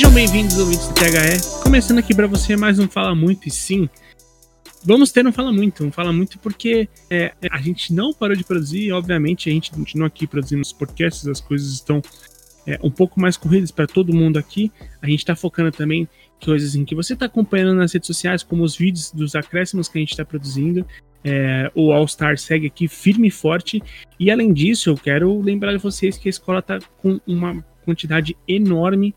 Sejam bem-vindos, ouvintes do THE. Começando aqui para você mais um Fala Muito, e sim, vamos ter um Fala Muito. Um Fala Muito porque é, a gente não parou de produzir, obviamente a gente continua aqui produzindo os podcasts, as coisas estão é, um pouco mais corridas para todo mundo aqui. A gente está focando também coisas em que você está acompanhando nas redes sociais, como os vídeos dos acréscimos que a gente está produzindo. É, o All Star segue aqui firme e forte. E além disso, eu quero lembrar vocês que a escola está com uma quantidade enorme de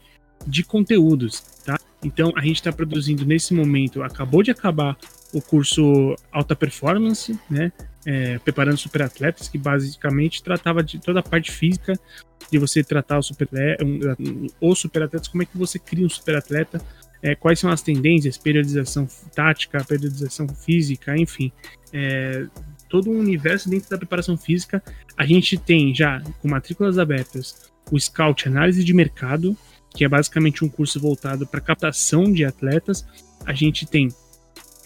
conteúdos, tá? Então a gente está produzindo nesse momento, acabou de acabar o curso Alta Performance, né? É, preparando superatletas, que basicamente tratava de toda a parte física de você tratar o super, um, os superatletas, como é que você cria um superatleta, é, quais são as tendências, periodização tática, periodização física, enfim. É, todo um universo dentro da preparação física. A gente tem já com matrículas abertas o Scout Análise de Mercado, que é basicamente um curso voltado para captação de atletas. A gente tem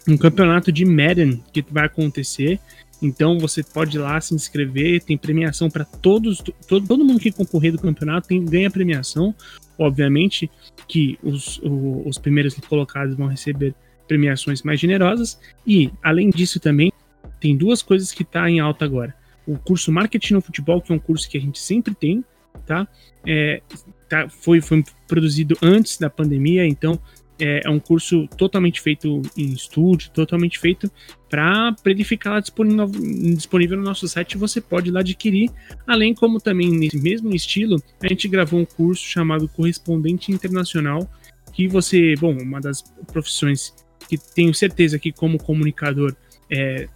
um campeonato de Madden que vai acontecer. Então você pode ir lá se inscrever, tem premiação para todos, todo, todo mundo que concorrer do campeonato tem, ganha premiação. Obviamente que os, os primeiros colocados vão receber premiações mais generosas. E, além disso, também tem duas coisas que está em alta agora. O curso Marketing no Futebol, que é um curso que a gente sempre tem, tá? É, tá foi, foi produzido antes da pandemia, então é, é um curso totalmente feito em estúdio, totalmente feito para ele ficar lá disponível, disponível no nosso site. Você pode lá adquirir, além como também nesse mesmo estilo, a gente gravou um curso chamado Correspondente Internacional, que você, bom, uma das profissões que tenho certeza que como comunicador é,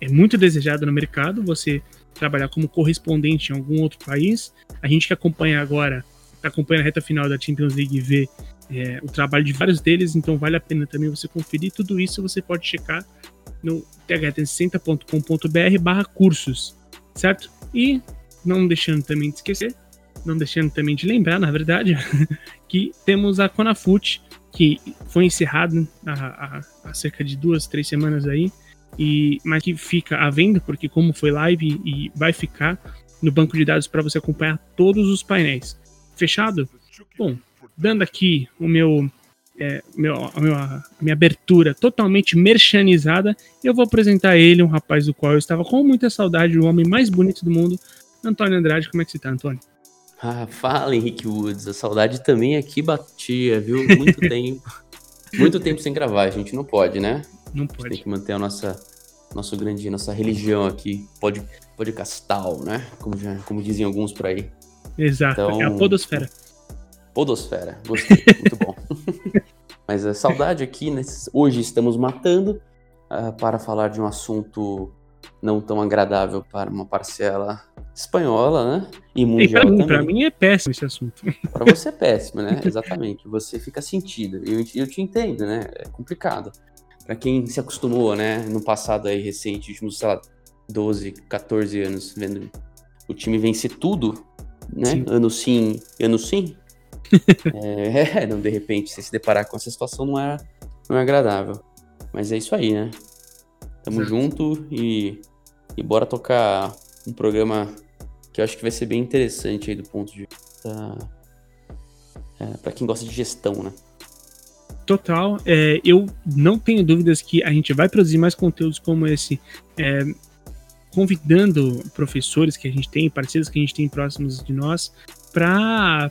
é muito desejado no mercado. Você trabalhar como correspondente em algum outro país. A gente que acompanha agora, está acompanhando a reta final da Champions League vê é, o trabalho de vários deles, então vale a pena também você conferir. Tudo isso você pode checar no th360.com.br barra cursos, certo? E não deixando também de esquecer, não deixando também de lembrar, na verdade, que temos a Conafut, que foi encerrado há, há, há cerca de duas, três semanas aí, e mas que fica à venda, porque como foi live e vai ficar no banco de dados para você acompanhar todos os painéis. Fechado? Bom, dando aqui o meu, é, meu, a, minha, a minha abertura totalmente merchanizada, eu vou apresentar ele, um rapaz do qual eu estava com muita saudade, o homem mais bonito do mundo, Antônio Andrade. Como é que você tá, Antônio? Ah, fala, Henrique Woods. A saudade também aqui batia, viu? Muito tempo. Muito tempo sem gravar, a gente não pode, né? Não pode. tem que manter a nossa, nosso grande, nossa religião aqui, pode, podcastal, né? Como, já, como dizem alguns por aí. Exato, então, é a podosfera. Podosfera, gostei, muito bom. Mas a saudade aqui, né? hoje estamos matando uh, para falar de um assunto não tão agradável para uma parcela espanhola, né? E mundial e pra mim. Pra mim é péssimo esse assunto. Para você é péssimo, né? Exatamente. Você fica sentido. Eu, eu te entendo, né? É complicado para quem se acostumou, né, no passado aí recente, últimos, sei lá, 12, 14 anos, vendo o time vencer tudo, né, sim. ano sim, ano sim, é, não, de repente, você se deparar com essa situação não é, não é agradável. Mas é isso aí, né? Tamo junto e, e bora tocar um programa que eu acho que vai ser bem interessante aí do ponto de vista é, para quem gosta de gestão, né? Total. É, eu não tenho dúvidas que a gente vai produzir mais conteúdos como esse, é, convidando professores que a gente tem, parceiros que a gente tem próximos de nós, para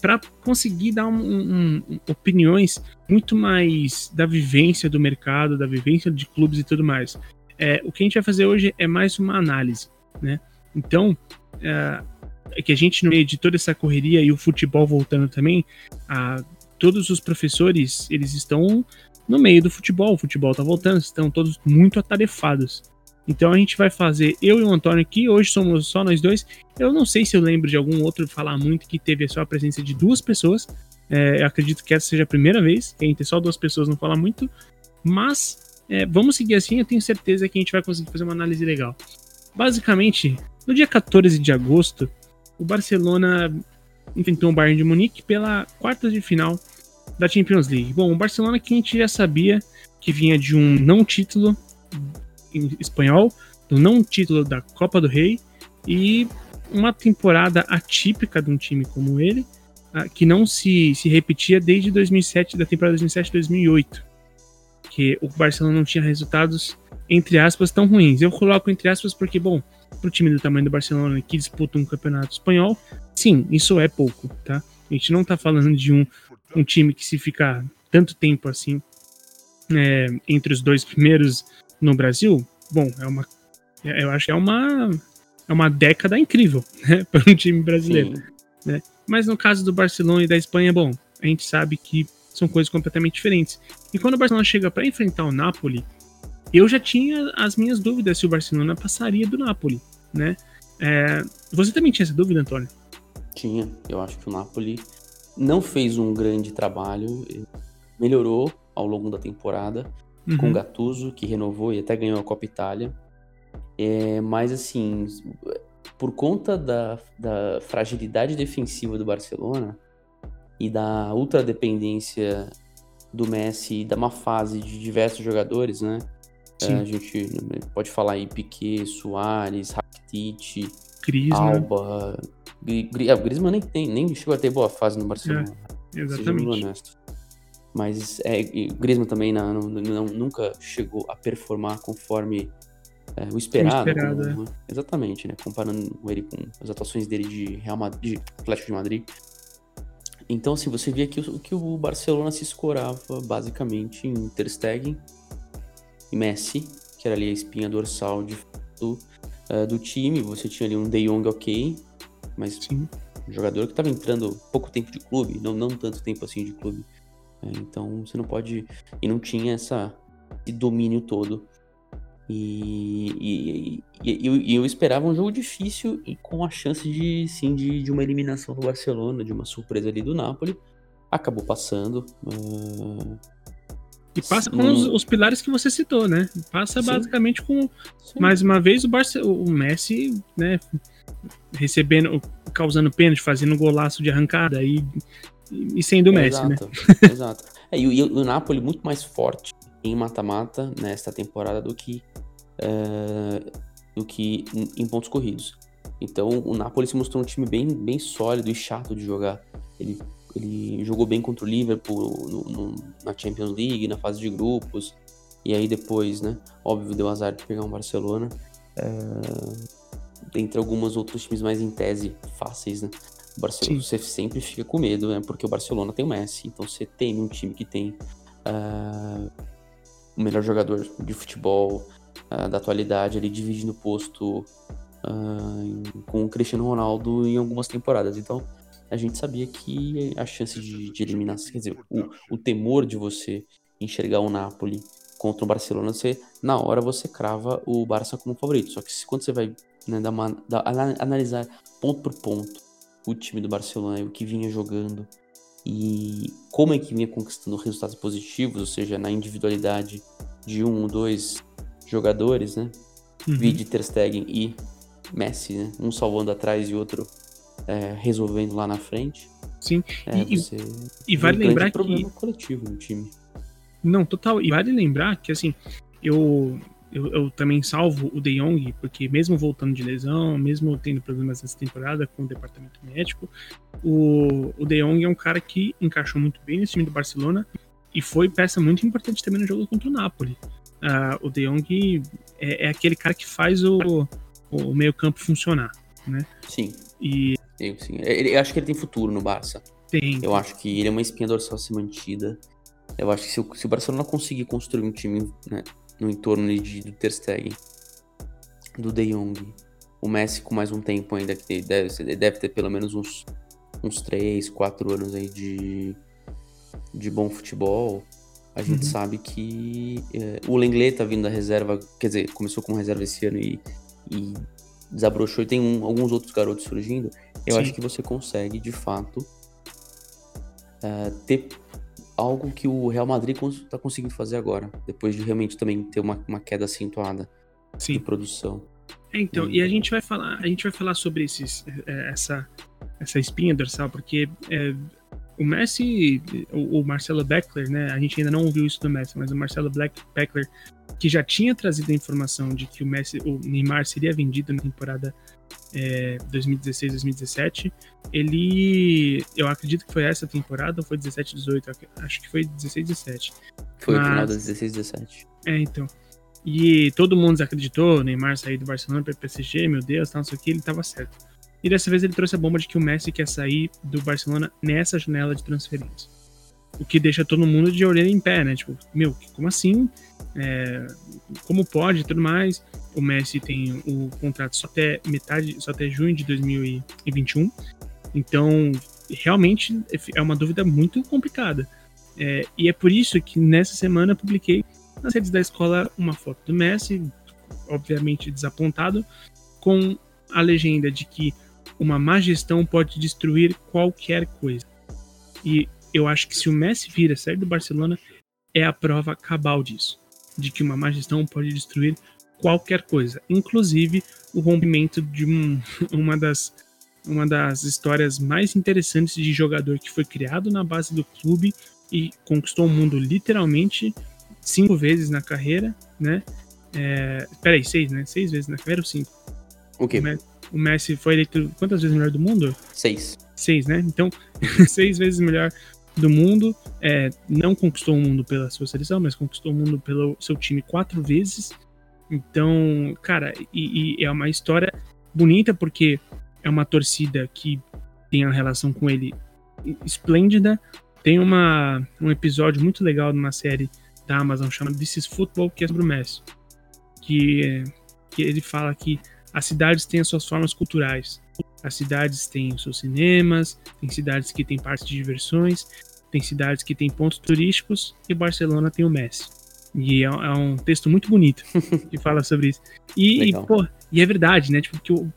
para conseguir dar um, um, um, opiniões muito mais da vivência do mercado, da vivência de clubes e tudo mais. É, o que a gente vai fazer hoje é mais uma análise, né? Então, é, é que a gente no meio de toda essa correria e o futebol voltando também, a todos os professores, eles estão no meio do futebol, o futebol tá voltando, estão todos muito atarefados. Então a gente vai fazer, eu e o Antônio aqui, hoje somos só nós dois. Eu não sei se eu lembro de algum outro falar muito que teve só a presença de duas pessoas. É, eu acredito que essa seja a primeira vez que a gente só duas pessoas não fala muito. Mas é, vamos seguir assim, eu tenho certeza que a gente vai conseguir fazer uma análise legal. Basicamente, no dia 14 de agosto, o Barcelona enfrentou o Bayern de Munique pela quarta de final da Champions League. Bom, o Barcelona que a gente já sabia que vinha de um não título espanhol, do não título da Copa do Rei e uma temporada atípica de um time como ele, uh, que não se, se repetia desde 2007, da temporada 2007-2008, que o Barcelona não tinha resultados entre aspas tão ruins. Eu coloco entre aspas porque, bom, para o time do tamanho do Barcelona que disputa um campeonato espanhol, sim, isso é pouco, tá? A gente não está falando de um, um time que se ficar tanto tempo assim é, entre os dois primeiros no Brasil, bom, é uma, é, eu acho que é uma, é uma década incrível né, para um time brasileiro. Né? Mas no caso do Barcelona e da Espanha, bom, a gente sabe que são coisas completamente diferentes. E quando o Barcelona chega para enfrentar o Napoli, eu já tinha as minhas dúvidas se o Barcelona passaria do Napoli, né? É, você também tinha essa dúvida, Antônio? Tinha. Eu acho que o Napoli não fez um grande trabalho, melhorou ao longo da temporada uhum. com o Gattuso, que renovou e até ganhou a Copa Itália. É, mas assim, por conta da, da fragilidade defensiva do Barcelona e da ultradependência do Messi e da má fase de diversos jogadores, né? É, a gente pode falar aí Piquet, Soares, Rakitic, Griezmann. Alba. É, o Griezmann nem, tem, nem chegou a ter boa fase no Barcelona. É, exatamente. Mas é, o Griezmann também não, não, nunca chegou a performar conforme é, o esperado. O esperado como, é. Exatamente, né? Comparando ele com as atuações dele de Real Madrid, de Atlético de Madrid. Então, assim, você via que o, que o Barcelona se escorava basicamente em Ter Stegen, e Messi, que era ali a espinha dorsal de, do, uh, do time. Você tinha ali um De Jong ok, mas Sim. um jogador que estava entrando pouco tempo de clube, não, não tanto tempo assim de clube. É, então você não pode. E não tinha essa, esse domínio todo. E, e, e, e, eu esperava um jogo difícil e com a chance de sim de, de uma eliminação do Barcelona, de uma surpresa ali do Napoli. Acabou passando. Uh, e passa com os, os, pilares que você citou, né? Passa Sim. basicamente com, Sim. mais uma vez, o, Barce o Messi, né? Recebendo, causando pênalti, fazendo golaço de arrancada e, e sendo o Messi, exato, né? Exato. É, e, e, o Napoli muito mais forte em mata-mata nesta temporada do que, uh, do que em, em pontos corridos. Então o Napoli se mostrou um time bem, bem sólido e chato de jogar. Ele ele jogou bem contra o Liverpool no, no, na Champions League, na fase de grupos. E aí depois, né? Óbvio, deu azar de pegar um Barcelona. É, entre alguns outros times mais em tese fáceis, né? O Barcelona, você sempre fica com medo, né? Porque o Barcelona tem o Messi, então você tem um time que tem uh, o melhor jogador de futebol uh, da atualidade ali dividindo o posto uh, com o Cristiano Ronaldo em algumas temporadas. Então, a gente sabia que a chance de, de eliminação, quer dizer, o, o temor de você enxergar o Napoli contra o Barcelona, você, na hora você crava o Barça como favorito. Só que quando você vai né, dar, analisar ponto por ponto o time do Barcelona e o que vinha jogando e como é que vinha conquistando resultados positivos, ou seja, na individualidade de um ou dois jogadores, né? Uhum. Vide Ter Stegen e Messi, né? Um salvando atrás e outro é, resolvendo lá na frente. Sim, é, e, e vale um lembrar que. problema coletivo no time. Não, total. E vale lembrar que, assim, eu, eu, eu, também salvo o De Jong, porque mesmo voltando de lesão, mesmo tendo problemas nessa temporada com o departamento médico, o, o De Jong é um cara que encaixou muito bem nesse time do Barcelona e foi peça muito importante também no jogo contra o Napoli. Uh, o De Jong é, é, aquele cara que faz o, o meio campo funcionar, né? Sim. E eu, sim. Ele, eu acho que ele tem futuro no Barça. Tem. Eu acho que ele é uma espinha dorsal se mantida. Eu acho que se o, se o Barcelona conseguir construir um time né, no entorno de, do Ter Stegen, do De Jong, o Messi com mais um tempo ainda, que deve, deve ter pelo menos uns, uns 3, 4 anos aí de, de bom futebol, a gente uhum. sabe que é, o Lenglet tá vindo da reserva, quer dizer, começou como reserva esse ano e, e desabrochou e tem um, alguns outros garotos surgindo eu Sim. acho que você consegue, de fato, uh, ter algo que o Real Madrid está conseguindo fazer agora, depois de realmente também ter uma, uma queda acentuada Sim. de produção. É, então, e... a gente vai falar, a gente vai falar sobre esses, é, essa, essa espinha dorsal, porque é, o Messi, o, o, Marcelo Beckler, né? A gente ainda não ouviu isso do Messi, mas o Marcelo Black, Beckler, que já tinha trazido a informação de que o Messi, o Neymar seria vendido na temporada é, 2016, 2017, ele. Eu acredito que foi essa temporada, ou foi 17, 18? Acho que foi 16, 17. Foi Mas, o final da 16, 17. É, então. E todo mundo desacreditou, Neymar sair do Barcelona para PSG, meu Deus, tal, não sei o que, ele tava certo. E dessa vez ele trouxe a bomba de que o Messi quer sair do Barcelona nessa janela de transferência. O que deixa todo mundo de orelha em pé, né? Tipo, meu, como assim? É, como pode e tudo mais? O Messi tem o contrato só até metade, só até junho de 2021. Então, realmente é uma dúvida muito complicada. É, e é por isso que nessa semana publiquei nas redes da escola uma foto do Messi, obviamente desapontado, com a legenda de que uma má gestão pode destruir qualquer coisa. E eu acho que se o Messi vira sair do Barcelona, é a prova cabal disso. De que uma má gestão pode destruir qualquer coisa, inclusive o rompimento de um, uma, das, uma das histórias mais interessantes de jogador que foi criado na base do clube e conquistou o mundo literalmente cinco vezes na carreira, né? É, peraí, seis, né? Seis vezes na carreira ou cinco? O quê? O Messi foi eleito quantas vezes melhor do mundo? Seis. Seis, né? Então, seis vezes melhor do mundo. É, não conquistou o mundo pela sua seleção, mas conquistou o mundo pelo seu time quatro vezes. Então, cara, e, e é uma história bonita porque é uma torcida que tem a relação com ele esplêndida. Tem uma, um episódio muito legal numa série da Amazon chamada This is Football, que é sobre o Messi. Que, que ele fala que as cidades têm as suas formas culturais. As cidades têm os seus cinemas, tem cidades que têm parques de diversões, tem cidades que têm pontos turísticos e Barcelona tem o Messi. E é, é um texto muito bonito que fala sobre isso. E, e, pô, e é verdade, né? Tipo, que o,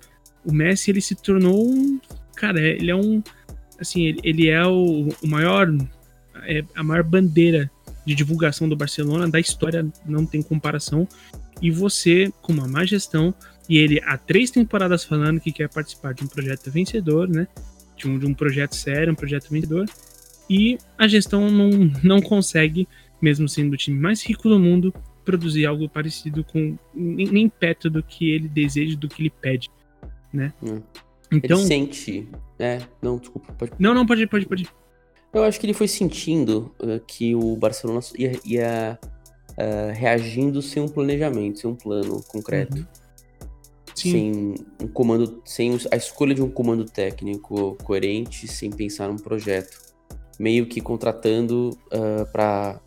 o Messi ele se tornou um. Cara, ele é um. Assim, ele, ele é o, o maior. É a maior bandeira de divulgação do Barcelona, da história, não tem comparação. E você, com uma má gestão, e ele há três temporadas falando que quer participar de um projeto vencedor, né? De um, de um projeto sério, um projeto vencedor. E a gestão não, não consegue, mesmo sendo o time mais rico do mundo, produzir algo parecido com nem, nem perto do que ele deseja, do que ele pede, né? Hum. Então, ele sente, é, não, desculpa, pode. Não, não, pode, pode, pode. Eu acho que ele foi sentindo uh, que o Barcelona ia, ia uh, reagindo sem um planejamento, sem um plano concreto. Uhum. Sem um comando, sem a escolha de um comando técnico coerente, sem pensar num projeto. Meio que contratando uh, para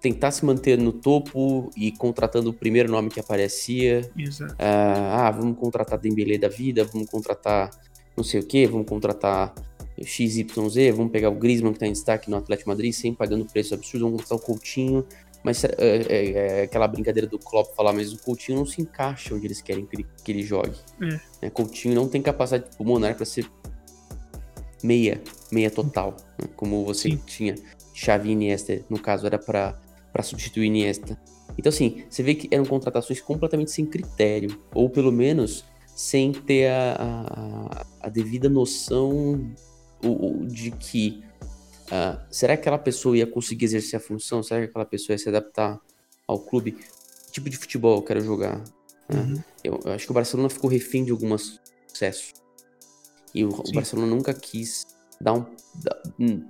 tentar se manter no topo e contratando o primeiro nome que aparecia. Exato. ah, vamos contratar Dembélé da vida, vamos contratar não sei o que, vamos contratar XYZ, vamos pegar o Griezmann que está em destaque no Atlético Madrid, sem pagando preço absurdo, vamos contratar o Coutinho, mas é, é, é, aquela brincadeira do Klopp falar, mas o Coutinho não se encaixa onde eles querem que ele, que ele jogue. É. Coutinho não tem capacidade pulmonar para ser meia, meia total, né? como você Sim. tinha Xavi e Iniesta, no caso era para substituir Iniesta. Então assim, você vê que eram contratações completamente sem critério, ou pelo menos sem ter a, a, a devida noção de que uh, será que aquela pessoa ia conseguir exercer a função? Será que aquela pessoa ia se adaptar ao clube? Que tipo de futebol eu quero jogar? Uhum. Eu, eu, acho que o Barcelona ficou refém de alguns sucessos. E o, o, Barcelona nunca quis dar um.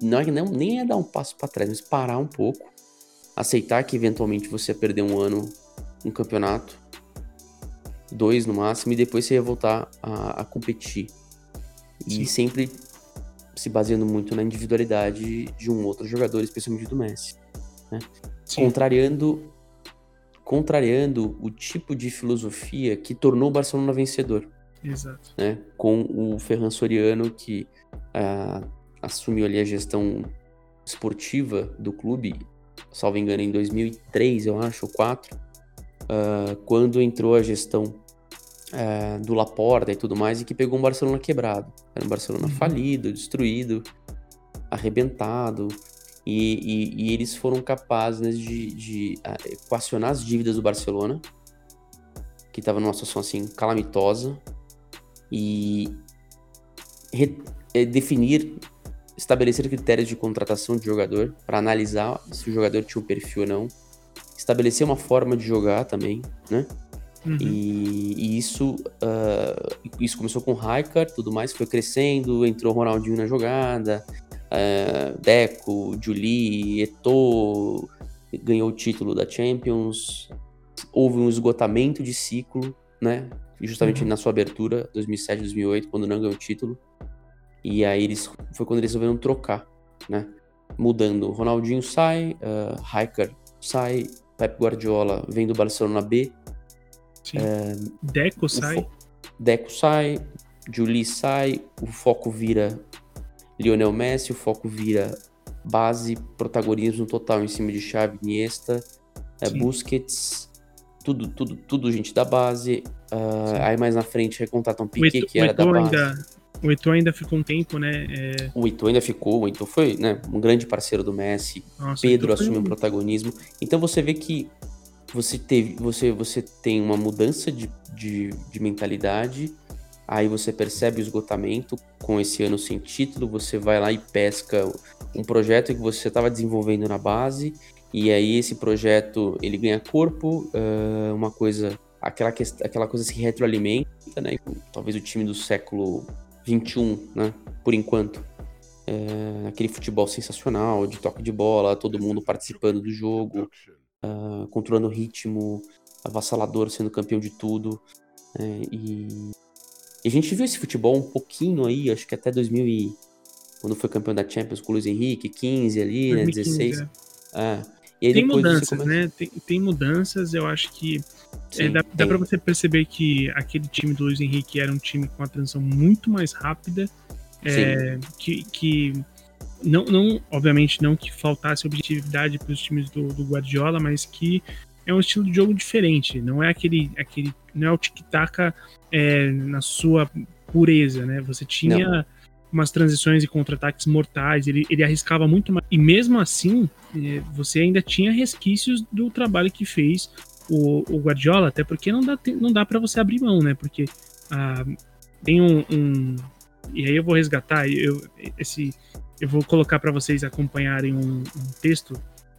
Não, é, não nem é dar um passo para trás, mas parar um pouco. Aceitar que eventualmente você ia perder um ano um campeonato, dois no máximo, e depois você ia voltar a, a competir. E Sim. sempre se baseando muito na individualidade de um outro jogador, especialmente do Messi. Né? Contrariando, contrariando o tipo de filosofia que tornou o Barcelona vencedor. Exato. Né? Com o Ferran Soriano, que uh, assumiu ali a gestão esportiva do clube, salvo engano, em 2003, eu acho, ou 2004, uh, quando entrou a gestão é, do Laporta e tudo mais, e que pegou um Barcelona quebrado. Era um Barcelona uhum. falido, destruído, arrebentado, e, e, e eles foram capazes de, de uh, equacionar as dívidas do Barcelona, que estava numa situação assim calamitosa, e é, definir, estabelecer critérios de contratação de jogador para analisar se o jogador tinha um perfil ou não, estabelecer uma forma de jogar também, né? Uhum. E, e, isso, uh, isso começou com o Raikar, tudo mais, foi crescendo, entrou Ronaldinho na jogada, uh, Deco, Julie, Eto'o, ganhou o título da Champions, houve um esgotamento de ciclo, né? Justamente uhum. na sua abertura, 2007, 2008, quando não ganhou o título. E aí eles, foi quando eles resolveram trocar, né? Mudando, Ronaldinho sai, uh, Raikar sai, Pep Guardiola vem do Barcelona B. É, Deco sai. Deco sai, Julie sai, o foco vira Lionel Messi, o foco vira base, protagonismo total em cima de Xavi, Iniesta, é, Busquets, tudo, tudo, tudo gente da base. Uh, aí mais na frente recontratam Piquet, que era da base. Ainda, o Eto'o ainda ficou um tempo, né? É... O Eto'o ainda ficou, o Eto'o foi né, um grande parceiro do Messi. Nossa, Pedro assumiu o protagonismo. Então você vê que você teve, você, você tem uma mudança de, de, de mentalidade, aí você percebe o esgotamento com esse ano sem título, você vai lá e pesca um projeto que você estava desenvolvendo na base, e aí esse projeto ele ganha corpo, uh, uma coisa, aquela, aquela coisa se retroalimenta, né? Talvez o time do século 21, né? Por enquanto. Aquele futebol sensacional, de toque de bola, todo mundo participando do jogo, uh, controlando o ritmo, avassalador, sendo campeão de tudo. É, e... e, a gente viu esse futebol um pouquinho aí, acho que até 2000 e... quando foi campeão da Champions com o Luiz Henrique, 15 ali, 2015, né, 16. É. É. Tem mudanças, começa... né? Tem, tem, mudanças, eu acho que Sim, é, dá, dá para você perceber que aquele time do Luiz Henrique era um time com uma transição muito mais rápida, é, que, que não, não, obviamente não que faltasse objetividade para os times do, do, Guardiola, mas que é um estilo de jogo diferente. Não é aquele, aquele não é o tic-tac é, na sua pureza, né? Você tinha não. Umas transições e contra-ataques mortais. Ele, ele arriscava muito mais. E mesmo assim, é, você ainda tinha resquícios do trabalho que fez o, o Guardiola, até porque não dá, não dá para você abrir mão, né? Porque ah, tem um, um, E aí eu vou resgatar, eu, esse, eu vou colocar para vocês acompanharem um, um texto.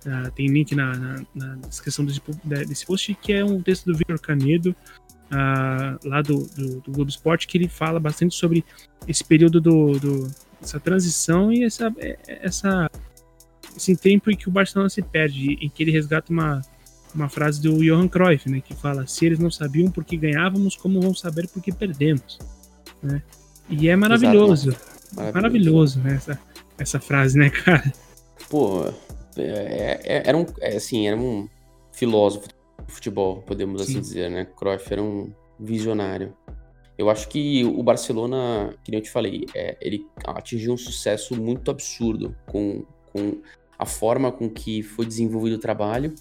Uh, tem link na, na, na descrição desse, desse, post, que é um texto do Victor Canedo, uh, lá do, do, do, Globo Esporte, que ele fala bastante sobre esse período do, do essa transição e essa, essa, esse tempo em que o Barcelona se perde, em que ele resgata uma, uma frase do Johan Cruyff, né, que fala: se eles não sabiam por que ganhávamos, como vão saber por que perdemos? Né? E é maravilhoso, Exato, maravilhoso, maravilhoso né, essa, essa frase, né, cara? Pô, é, é, era um, é, assim, era um filósofo futebol, podemos assim Sim. assim dizer, né? Cruyff era um visionário. Eu acho que o Barcelona, que nem eu te falei, é, ele atingiu um sucesso muito absurdo com, com a forma com que foi desenvolvido o trabalho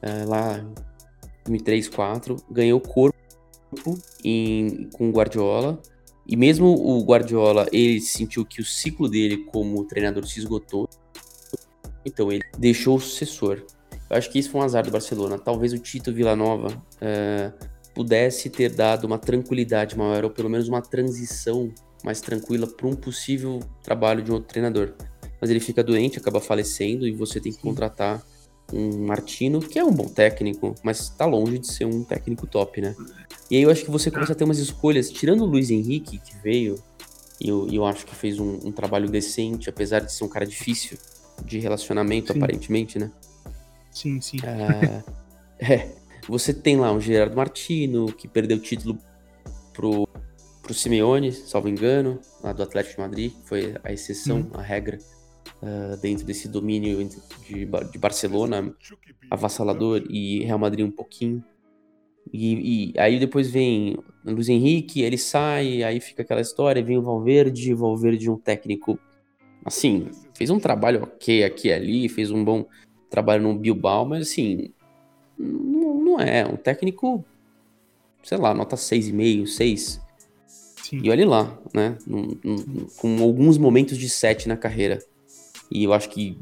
é, lá em 2003, 2004, ganhou corpo em, com o Guardiola. E mesmo o Guardiola, ele sentiu que o ciclo dele como treinador se esgotou. Então ele deixou o sucessor. Eu acho que isso foi um azar do Barcelona. Talvez o Tito Villanova é, pudesse ter dado uma tranquilidade maior, ou pelo menos uma transição mais tranquila para um possível trabalho de um outro treinador. Mas ele fica doente, acaba falecendo e você tem que contratar um Martino, que é um bom técnico, mas está longe de ser um técnico top, né? E aí eu acho que você começa a ter umas escolhas, tirando o Luiz Henrique, que veio, e eu, eu acho que fez um, um, trabalho decente, apesar de ser um cara difícil de relacionamento, sim. aparentemente, né? Sim, sim. É, é, você tem lá um Gerardo Martino, que perdeu o título pro, pro Simeone, salvo engano, lá do Atlético de Madrid, que foi a exceção, hum. a regra uh, dentro desse domínio de, de, Barcelona, avassalador, e Real Madrid um pouquinho. E, e, aí depois vem Luiz Henrique, ele sai, aí fica aquela história, vem o Valverde, o Valverde um técnico, assim, fez um trabalho ok aqui e ali, fez um bom trabalho no Bilbao, mas assim, não, não é, um técnico, sei lá, nota 6,5, 6. Sim. E olha lá, né, num, num, com alguns momentos de 7 na carreira. E eu acho que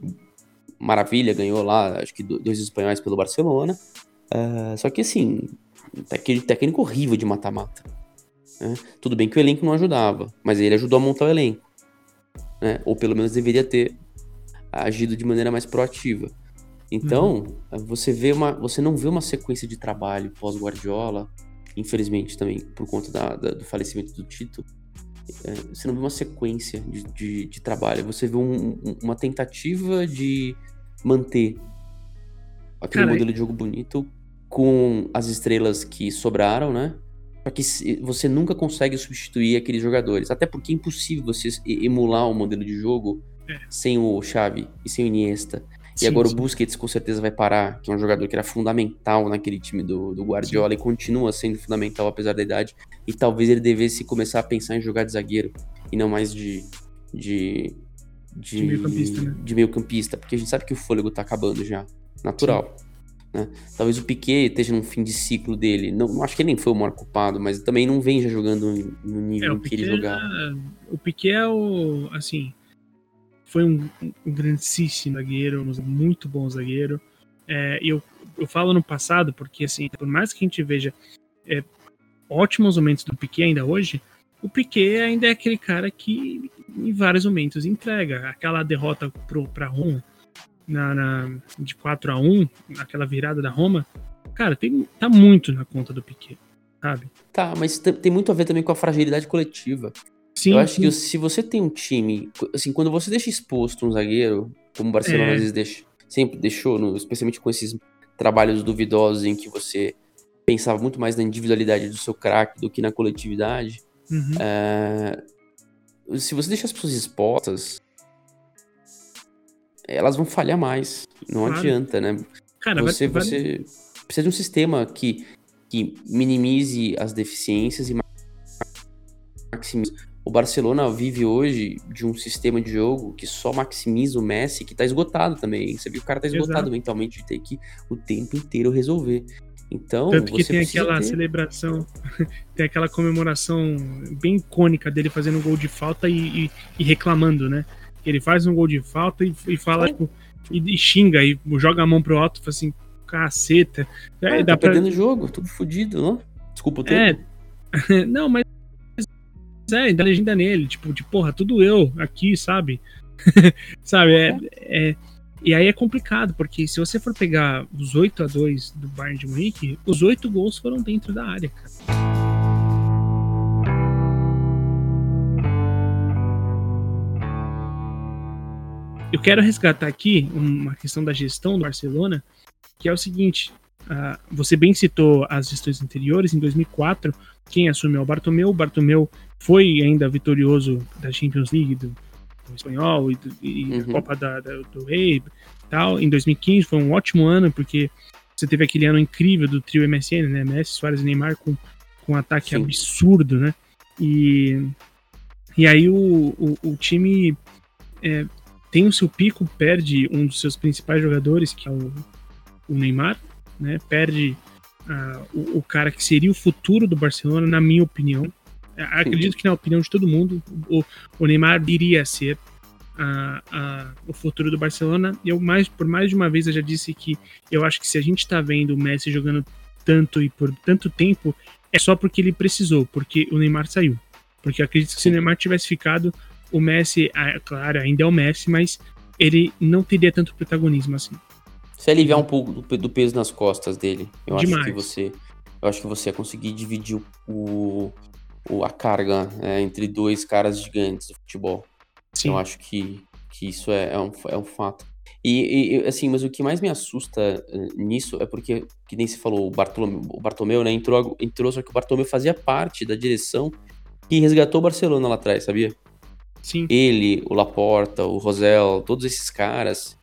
Maravilha ganhou lá, acho que dois espanhóis pelo Barcelona. Uh, só que assim, aquele técnico horrível de mata-mata. Né? Tudo bem que o elenco não ajudava, mas ele ajudou a montar o elenco. Né? Ou pelo menos deveria ter agido de maneira mais proativa. Então, uhum. você vê uma, você não vê uma sequência de trabalho pós Guardiola infelizmente também por conta da, da, do falecimento do Tito, é, você não vê uma sequência de, de, de trabalho, você vê um, uma tentativa de manter aquele Cara, modelo de jogo bonito com as estrelas que sobraram, né? Só que você nunca consegue substituir aqueles jogadores. Até porque é impossível você emular um modelo de jogo é. sem o Xavi e sem o Iniesta. Sim, e agora sim. o Busquets com certeza vai parar, que é um jogador que era fundamental naquele time do, do Guardiola sim. e continua sendo fundamental apesar da idade. E talvez ele devesse começar a pensar em jogar de zagueiro e não mais de. de. de, de meio campista, né? De meio campista, porque a gente sabe que o fôlego tá acabando já. Natural. Né? Talvez o Piquet esteja no fim de ciclo dele. Não, acho que ele nem foi o maior culpado, mas também não vem já jogando no nível é, que ele jogava. O Piquet é o. Assim foi um, um grandíssimo zagueiro, um muito bom zagueiro. É, e eu, eu falo no passado porque, assim, por mais que a gente veja é, ótimos momentos do Piquet ainda hoje, o Piquet ainda é aquele cara que em vários momentos entrega. Aquela derrota para Roma na, na, de 4 a 1 aquela virada da Roma, cara, tem, tá muito na conta do Piquet, sabe? Tá, mas tem muito a ver também com a fragilidade coletiva. Sim, eu acho sim. que se você tem um time, assim, quando você deixa exposto um zagueiro, como o Barcelona é. às vezes deixa, sempre deixou, no, especialmente com esses trabalhos duvidosos em que você pensava muito mais na individualidade do seu craque do que na coletividade. Uhum. É, se você deixa as pessoas expostas, elas vão falhar mais. Não claro. adianta, né? Cara, você, vai, você precisa de um sistema que, que minimize as deficiências e maximize o Barcelona vive hoje de um sistema de jogo que só maximiza o Messi, que tá esgotado também. Você viu que o cara tá esgotado Exato. mentalmente de ter que o tempo inteiro resolver. Então, Tanto que tem aquela ter... celebração, tem aquela comemoração bem icônica dele fazendo um gol de falta e, e, e reclamando, né? Ele faz um gol de falta e, e fala, tipo, e, xinga, e joga a mão pro alto, fala assim, caceta. É, ah, dá tá pra... perdendo o jogo, tudo fodido, não? Desculpa o tempo. É, não, mas é, da legenda nele, tipo, de porra, tudo eu aqui, sabe? sabe, é, é, E aí é complicado, porque se você for pegar os 8 a 2 do Bayern de Munique, os 8 gols foram dentro da área, cara. Eu quero resgatar aqui uma questão da gestão do Barcelona, que é o seguinte: uh, você bem citou as gestões anteriores, em 2004, quem assumiu é o Bartomeu. O Bartomeu foi ainda vitorioso da Champions League do, do espanhol e, do, e uhum. da Copa da, da, do Rei tal. Em 2015 foi um ótimo ano porque você teve aquele ano incrível do trio MSN, né? Messi, Suárez e Neymar com, com um ataque Sim. absurdo, né? E, e aí o, o, o time é, tem o seu pico, perde um dos seus principais jogadores, que é o, o Neymar, né? Perde uh, o, o, cara que seria o futuro do Barcelona, na minha opinião. Acredito que na opinião de todo mundo, o, o Neymar iria ser a, a, o futuro do Barcelona. Eu mais por mais de uma vez eu já disse que eu acho que se a gente está vendo o Messi jogando tanto e por tanto tempo é só porque ele precisou, porque o Neymar saiu. Porque acredito que se o Neymar tivesse ficado, o Messi, ah, claro, ainda é o Messi, mas ele não teria tanto protagonismo assim. Se aliviar um pouco do, do peso nas costas dele, eu Demais. acho que você, eu acho que você ia conseguir dividir o, o, a carga é, entre dois caras gigantes do futebol. Sim. Eu acho que, que isso é, é, um, é um fato. E, e, assim, mas o que mais me assusta uh, nisso é porque, que nem se falou, o Bartolomeu, o Bartomeu, né, entrou, entrou, só que o Bartomeu fazia parte da direção que resgatou o Barcelona lá atrás, sabia? Sim. Ele, o Laporta, o Rosel, todos esses caras.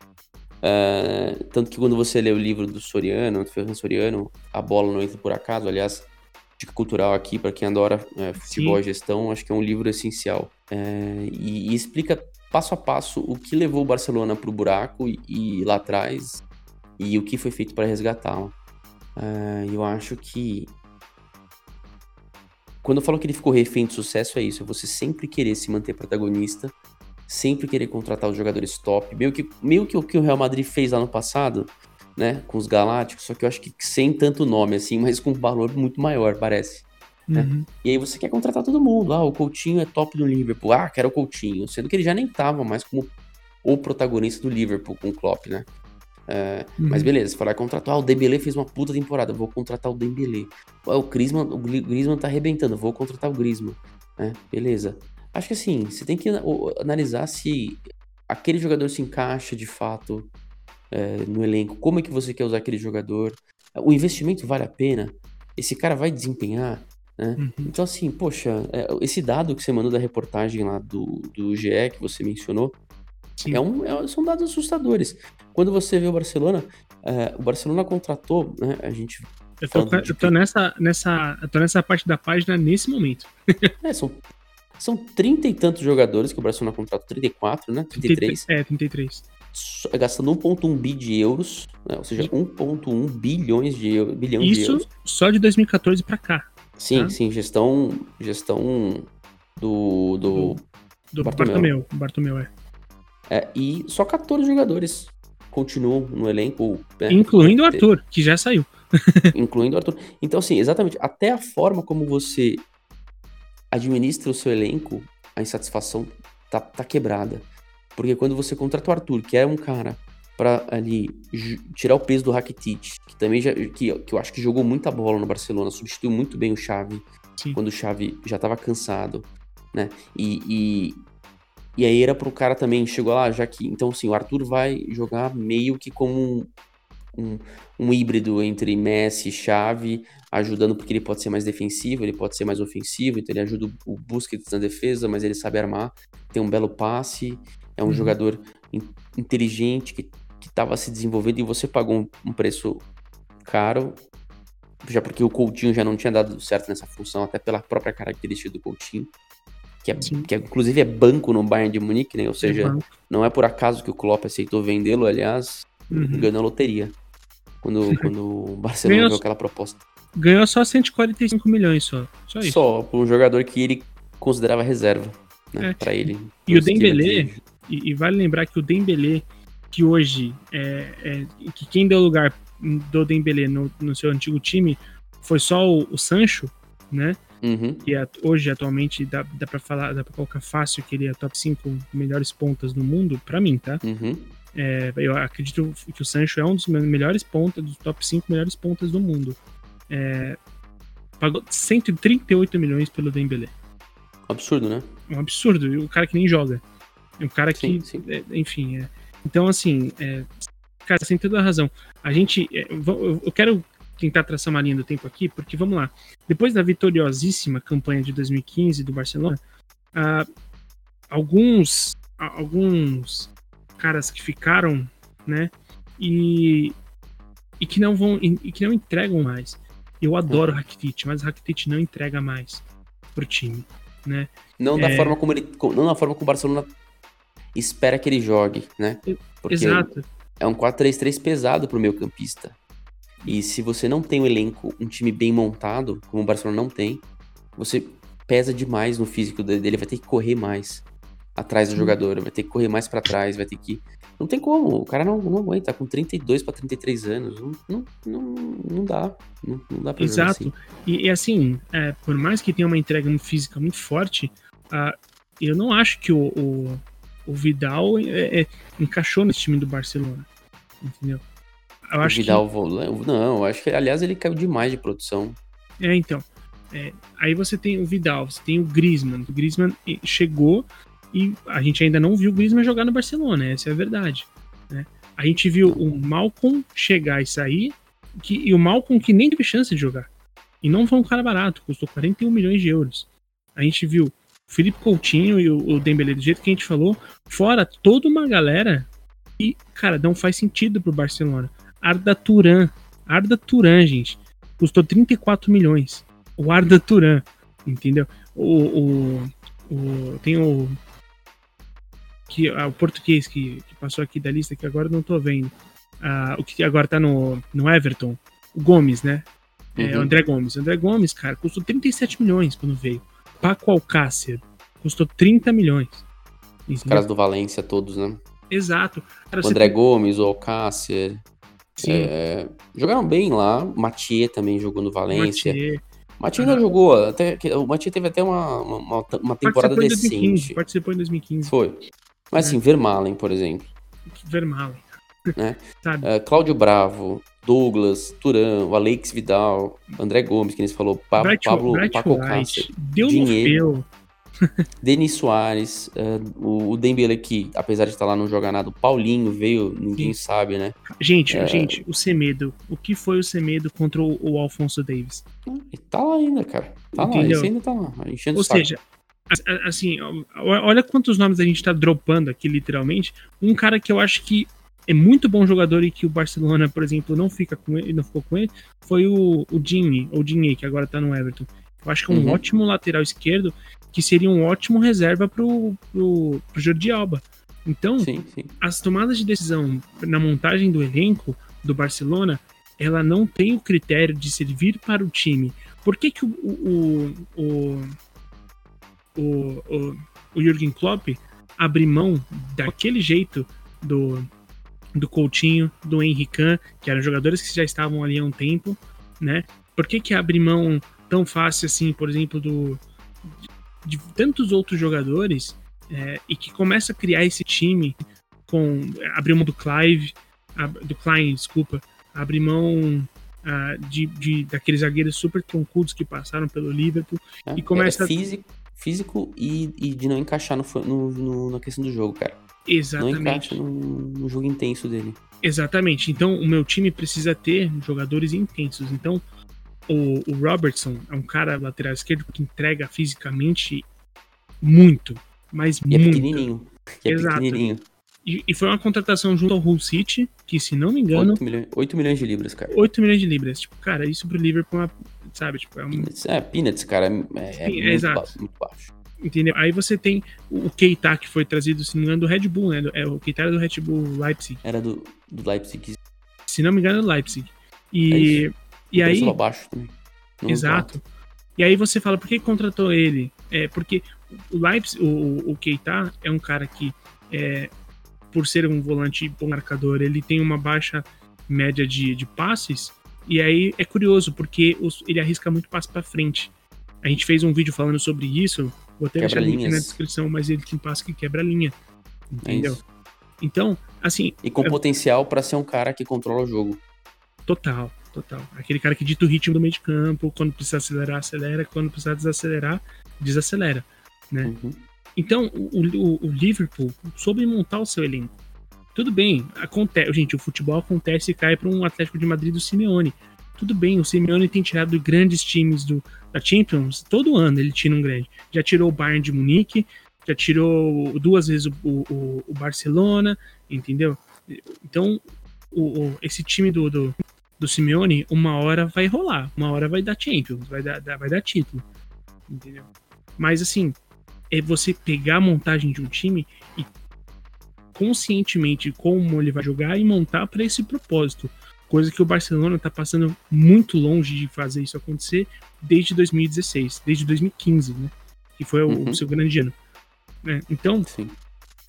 Uh, tanto que quando você lê o livro do Soriano, do Ferran Soriano, A Bola Não Entra Por Acaso, aliás, dica cultural aqui para quem adora é, futebol e gestão, acho que é um livro essencial. É, e, e, explica passo a passo o que levou o Barcelona para o buraco e, e, lá atrás e o que foi feito para resgatá-lo. É, eu acho que quando eu falo que ele ficou refém de sucesso é isso, é você sempre querer se manter protagonista, sempre querer contratar os jogadores top, meio que, meio que o que o Real Madrid fez lá no passado, né, com os Galácticos, só que eu acho que sem tanto nome assim, mas com um valor muito maior, parece. Né? Uhum. E aí você quer contratar todo mundo. Ah, o Coutinho é top do Liverpool. Ah, quero o Coutinho. Sendo que ele já nem tava mais como o protagonista do Liverpool com o Klopp, né? É, uhum. Mas beleza, falar contratar, ah, o Dembele fez uma puta temporada, vou contratar o Dembele. Ah, o Griezmann, o Griezmann tá arrebentando, vou contratar o Griezmann. É, beleza. Acho que assim, você tem que analisar se aquele jogador se encaixa de fato é, no elenco, como é que você quer usar aquele jogador, o investimento vale a pena, esse cara vai desempenhar, né? Uhum. Então assim, poxa, é, esse dado que você mandou da reportagem lá do, do GE que você mencionou, é um, é, são dados assustadores. Quando você vê o Barcelona, é, o Barcelona contratou, né, a gente... Eu tô, eu tô nessa, nessa, eu tô nessa parte da página nesse momento. é, são são trinta e tantos jogadores que o Barcelona contratou, 34, né? 33. É, 33. Gastando 1,1 bi de euros, né? ou seja, 1,1 bilhões de, euros, bilhão Isso de euros. só de 2014 para cá. Sim, tá? sim, gestão, gestão do, do, do Bartomeu. Bartomeu, Bartomeu é. é. E só 14 jogadores continuam no elenco. Né? Incluindo o Arthur, que já saiu. incluindo o Arthur. Então, assim, exatamente, até a forma como você administra o seu elenco, a insatisfação tá, tá quebrada. Porque quando você contrata o Arthur, que é um cara para ali tirar o peso do Rakitic, que também já, que, que eu acho que jogou muita bola no Barcelona, substituiu muito bem o Xavi, Sim. quando o Xavi já estava cansado, né? E, e, e aí era pro cara também, chegou lá, já que, então assim, o Arthur vai jogar meio que como um, um, um híbrido entre Messi e Xavi, ajudando porque ele pode ser mais defensivo, ele pode ser mais ofensivo, então ele ajuda o Busquets na defesa, mas ele sabe armar, tem um belo passe, é um uhum. jogador in inteligente que estava se desenvolvendo e você pagou um, um, preço caro, já porque o Coutinho já não tinha dado certo nessa função, até pela própria característica do Coutinho. Que, é, que é, inclusive é banco no Bayern de Munique, né? Ou seja, uhum. não é por acaso que o Klopp aceitou vendê-lo, aliás, uhum. ganhou a loteria. Quando, quando o Barcelona viu aquela proposta. Ganhou só 145 milhões só. Só isso. Só, por um jogador que ele considerava reserva, né? É. Pra ele. E o Dembele, e, e, vale lembrar que o Dembele, que hoje é, é que quem deu lugar do Dembele no, no seu antigo time foi só o, o Sancho, né? Uhum. E hoje, atualmente, dá, dá pra falar, dá pra colocar fácil que ele é top 5 melhores pontas do mundo, pra mim, tá? Uhum. É, eu acredito que o Sancho é um dos melhores pontas, dos top 5 melhores pontas do mundo. É, pagou 138 milhões pelo Dembele. Absurdo, né? É um absurdo. E o cara que nem joga. É um cara que, sim, sim. É, enfim, é. Então, assim, cara, sem toda a razão. A gente, eu quero tentar traçar uma linha do tempo aqui, porque vamos lá. Depois da vitoriosíssima campanha de 2015 do Barcelona, uh, alguns, alguns caras que ficaram, né? E, e que não vão e que não entregam mais. Eu adoro o Rakitic, mas o Rakitic não entrega mais pro time, né? Não da é... forma como ele, não da forma como o Barcelona espera que ele jogue, né? Porque Exato. É um 4-3-3 pesado pro meio campista. E se você não tem um elenco, um time bem montado, como o Barcelona não tem, você pesa demais no físico dele, vai ter que correr mais atrás do jogador, vai ter que correr mais para trás, vai ter que. Não tem como, o cara não, não aguenta, com 32 para 33 anos, não, não, não, dá, não, não dá pra Exato, assim. E, e, assim, é, por mais que tenha uma entrega física muito forte, uh, eu não acho que o, o, o Vidal é, é, encaixou nesse time do Barcelona, entendeu? Eu acho o Vidal, que... não, eu acho que, aliás, ele caiu demais de produção. É, então, é, aí você tem o Vidal, você tem o Griezmann. O Griezmann chegou e a gente ainda não viu o Griezmann jogar no Barcelona, essa é a verdade. Né? A gente viu o Malcolm chegar e sair, que, e o Malcolm que nem teve chance de jogar. E não foi um cara barato, custou 41 milhões de euros. A gente viu o Felipe Coutinho e o, o Dembélé do jeito que a gente falou, fora toda uma galera e, cara, não faz sentido pro Barcelona. Arda Turan, Arda Turan, gente, custou 34 milhões. O Arda Turan, entendeu? O, o, o tem o que ah, o português que, que, passou aqui da lista, que agora não tô vendo, ah, o que agora tá no, no Everton, o Gomes, né? É, uhum. É, o André Gomes. O André Gomes, cara, custou 37 milhões quando veio. Paco Alcácer custou 30 milhões. Os caras do Valência todos, né? Exato. Cara, o André tem... Gomes, o Alcácer. É, jogaram bem lá. Mathieu também jogou no Valência. Mathieu. Matias ainda jogou, até, o Matias teve até uma, uma, uma temporada participou decente. 2015, participou em 2015. Foi. Mas assim, Vermalen, por exemplo. Vermalen. né? Uh, Cláudio Bravo, Douglas, Turan, o Alex Vidal, André Gomes, que eles falou, pa Bright, Pablo Bright Paco Cáceres, Dinheiro, Denis Soares, uh, o, o Dembele que, apesar de estar lá não jogar nada, o Paulinho veio, ninguém Sim. sabe, né? Gente, é... gente, o Semedo, o que foi o Semedo contra o, o Alfonso Davis? E tá lá ainda, cara. Tá Entendeu? lá, esse ainda tá lá, enchendo Ou seja, assim, olha quantos nomes a gente tá dropando aqui, literalmente. Um cara que eu acho que é muito bom jogador e que o Barcelona, por exemplo, não fica com ele, não ficou com ele, foi o, o Dini, ou que agora tá no Everton. Eu acho que é um uhum. ótimo lateral esquerdo que seria um ótimo reserva pro, pro, pro Jordi Alba. Então, sim, sim. as tomadas de decisão na montagem do elenco do Barcelona, ela não tem o critério de servir para o time. Por que, que o, o, o, o, o, o Jürgen Klopp abre mão daquele jeito do, do Coutinho, do Henrique, que eram jogadores que já estavam ali há um tempo, né? Por que, que abre mão tão fácil assim, por exemplo, do, de tantos outros jogadores é, e que começa a criar esse time com abrir mão do Clive, do Klein, desculpa, abrir mão uh, de, de, daqueles zagueiros super troncudos que passaram pelo Liverpool é, e começa é físico, físico e, e, de não encaixar no, no, no, na questão do jogo, cara. Exatamente. Não encaixa no, no jogo intenso dele. Exatamente. Então, o meu time precisa ter jogadores intensos. Então, o, o, Robertson é um cara lateral esquerdo que entrega fisicamente muito, mas e muito. É pequenininho. E é Exato. pequenininho. E, e, foi uma contratação junto ao Hull City, que se não me engano... 8 milhões, 8 milhões de libras, cara. 8 milhões de libras. Tipo, cara, isso pro Liverpool, é sabe? Tipo, é, um... peanuts, é, peanuts, cara. É, é, é muito, Exato. muito baixo. Entendeu? Aí você tem o Keita, que foi trazido, se não me engano, do Red Bull, né? É, o Keita era do Red Bull Leipzig. Era do, do Leipzig. Se não me engano, do Leipzig. E... É e aí. Abaixo também. Exato. E aí você fala, por que contratou ele? É porque o Leipzig, o, o Keita é um cara que, é, por ser um volante bom marcador, ele tem uma baixa média de, de passes. E aí é curioso, porque os, ele arrisca muito passe para frente. A gente fez um vídeo falando sobre isso, vou até deixar o link na descrição, mas ele tem passe que quebra a linha. Entendeu? É então, assim. E com é... potencial para ser um cara que controla o jogo. Total, total. Aquele cara que dita o ritmo do meio de campo, quando precisa acelerar, acelera, quando precisa desacelerar, desacelera, né? Uhum. Então, o, o, o, Liverpool soube montar o seu elenco. Tudo bem, acontece, gente, o futebol acontece e cai para um Atlético de Madrid do Simeone. Tudo bem, o Simeone tem tirado grandes times do, da Champions, todo ano ele tira um grande. Já tirou o Bayern de Munique, já tirou duas vezes o, o, o Barcelona, entendeu? Então, o, esse time do, do, do Simeone, uma hora vai rolar, uma hora vai dar Champions, vai dar, vai dar título. Entendeu? Mas assim, é você pegar a montagem de um time conscientemente como ele vai jogar e montar para esse propósito. Coisa que o Barcelona está passando muito longe de fazer isso acontecer desde 2016, desde 2015, né? Que foi o, uhum. o seu grande ano. Né? Então, Sim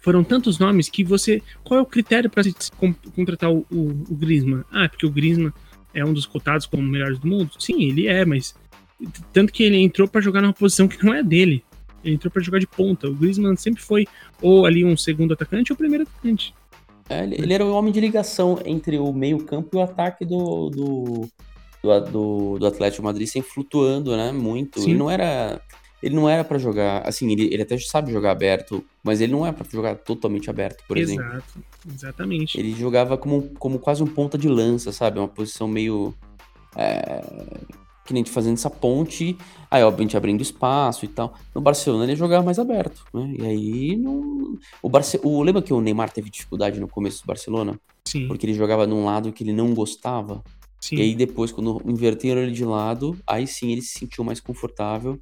foram tantos nomes que você. Qual é o critério para contratar o, o, o Griezmann? Ah, porque o Griezmann é um dos cotados como melhores do mundo? Sim, ele é, mas. Tanto que ele entrou para jogar numa posição que não é dele. Entrou para jogar de ponta. O Griezmann sempre foi ou ali um segundo atacante ou primeiro atacante. É, ele era o homem de ligação entre o meio-campo e o ataque do, do, do, do, do Atlético Madrid, sem flutuando, né? Muito. Sim. Ele não era ele não era para jogar, assim, ele, ele até sabe jogar aberto, mas ele não é para jogar totalmente aberto, por Exato, exemplo. Exatamente. Ele jogava como, como quase um ponta de lança, sabe? Uma posição meio. É, que nem fazendo essa ponte, aí obviamente abrindo espaço e tal. No Barcelona ele jogava mais aberto, né? E aí não. O, Barce... o Lembra que o Neymar teve dificuldade no começo do Barcelona? Sim. Porque ele jogava num lado que ele não gostava. Sim. E aí depois, quando inverteram ele de lado, aí sim ele se sentiu mais confortável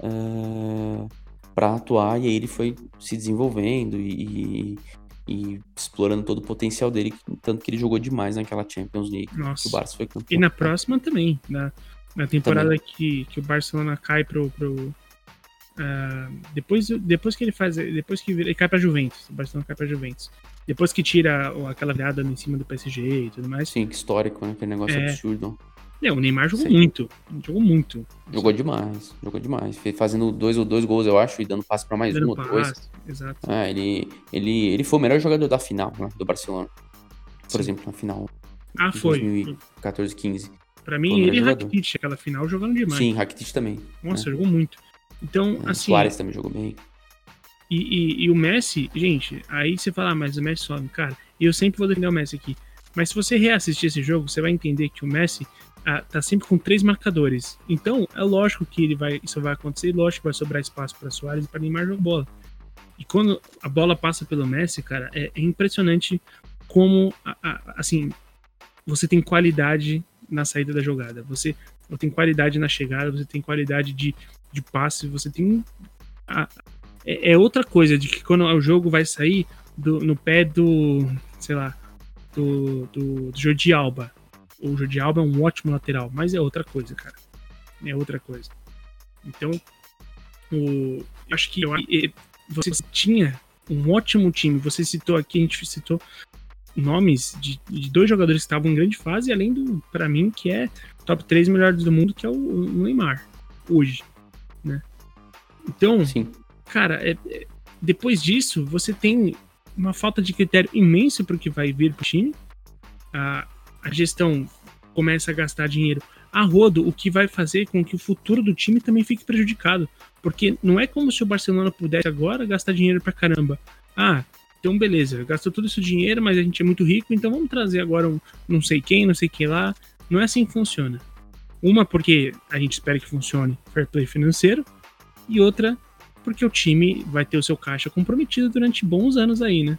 uh, eh, para atuar, e aí ele foi se desenvolvendo e, e, explorando todo o potencial dele, tanto que ele jogou demais naquela Champions League Nossa. que o Barça foi campeão. E na próxima também, na, na temporada que, que o Barcelona cai pro. pro uh, depois, depois que ele faz. Depois que ele cai pra Juventus. O Barcelona cai pra Juventus. Depois que tira aquela virada em cima do PSG e tudo mais. Sim, que histórico, né? Aquele negócio é, absurdo. É, o Neymar jogou Sim. muito. Jogou muito. Jogou demais. Jogou demais. Fazendo dois ou dois gols, eu acho, e dando passe para mais dando um ou dois. Exato. É, ele, ele, ele foi o melhor jogador da final né, do Barcelona. Por exemplo, na final. Ah, foi. 2014, 15. Pra mim, ele e Rakitic, aquela final, jogando demais. Sim, Rakitic também. Nossa, né? jogou muito. Então, é, assim. O Suárez também jogou bem. E, e, e, o Messi, gente, aí você fala, ah, mas o Messi sobe. Cara, eu sempre vou defender o Messi aqui. Mas se você reassistir esse jogo, você vai entender que o Messi ah, tá sempre com três marcadores. Então, é lógico que ele vai, isso vai acontecer, lógico que vai sobrar espaço para Soares e para Neymar jogar bola. E quando a bola passa pelo Messi, cara, é, é impressionante como, a, a, assim, você tem qualidade na saída da jogada. Você, você tem qualidade na chegada, você tem qualidade de, de passe, você tem. A, é, é, outra coisa de que quando o jogo vai sair do, no pé do. sei lá. Do, do, do Jordi Alba. O Jordi Alba é um ótimo lateral, mas é outra coisa, cara. É outra coisa. Então, o, acho que eu, você tinha um ótimo time. Você citou aqui, a gente citou nomes de, de dois jogadores que estavam em grande fase, além do, para mim, que é top 3 melhores do mundo, que é o, o Neymar, hoje, né? Então, Sim. cara, é, é, depois disso, você tem uma falta de critério imenso para o que vai vir para o time. A, a gestão começa a gastar dinheiro a rodo, o que vai fazer com que o futuro do time também fique prejudicado. Porque não é como se o Barcelona pudesse agora gastar dinheiro pra caramba. Ah, então, beleza, gastou todo esse dinheiro, mas a gente é muito rico, então vamos trazer agora um não sei quem, não sei quem lá. Não é assim que funciona. Uma, porque a gente espera que funcione fair play financeiro, e outra, porque o time vai ter o seu caixa comprometido durante bons anos aí, né?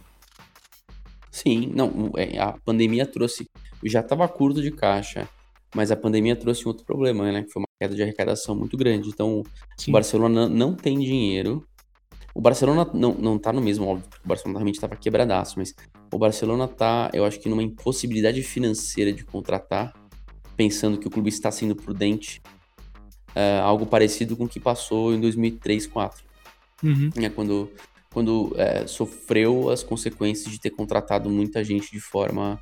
Sim, não, é, a pandemia trouxe. Já estava curto de caixa, mas a pandemia trouxe um outro problema, né? Que foi uma queda de arrecadação muito grande. Então, Sim. o Barcelona não tem dinheiro o Barcelona não, não tá no mesmo, óbvio, porque o Barcelona realmente estava quebradaço, mas o Barcelona tá, eu acho que numa impossibilidade financeira de contratar, pensando que o clube está sendo prudente, é, algo parecido com o que passou em 2003, 2004. Uhum. É, quando quando é, sofreu as consequências de ter contratado muita gente de forma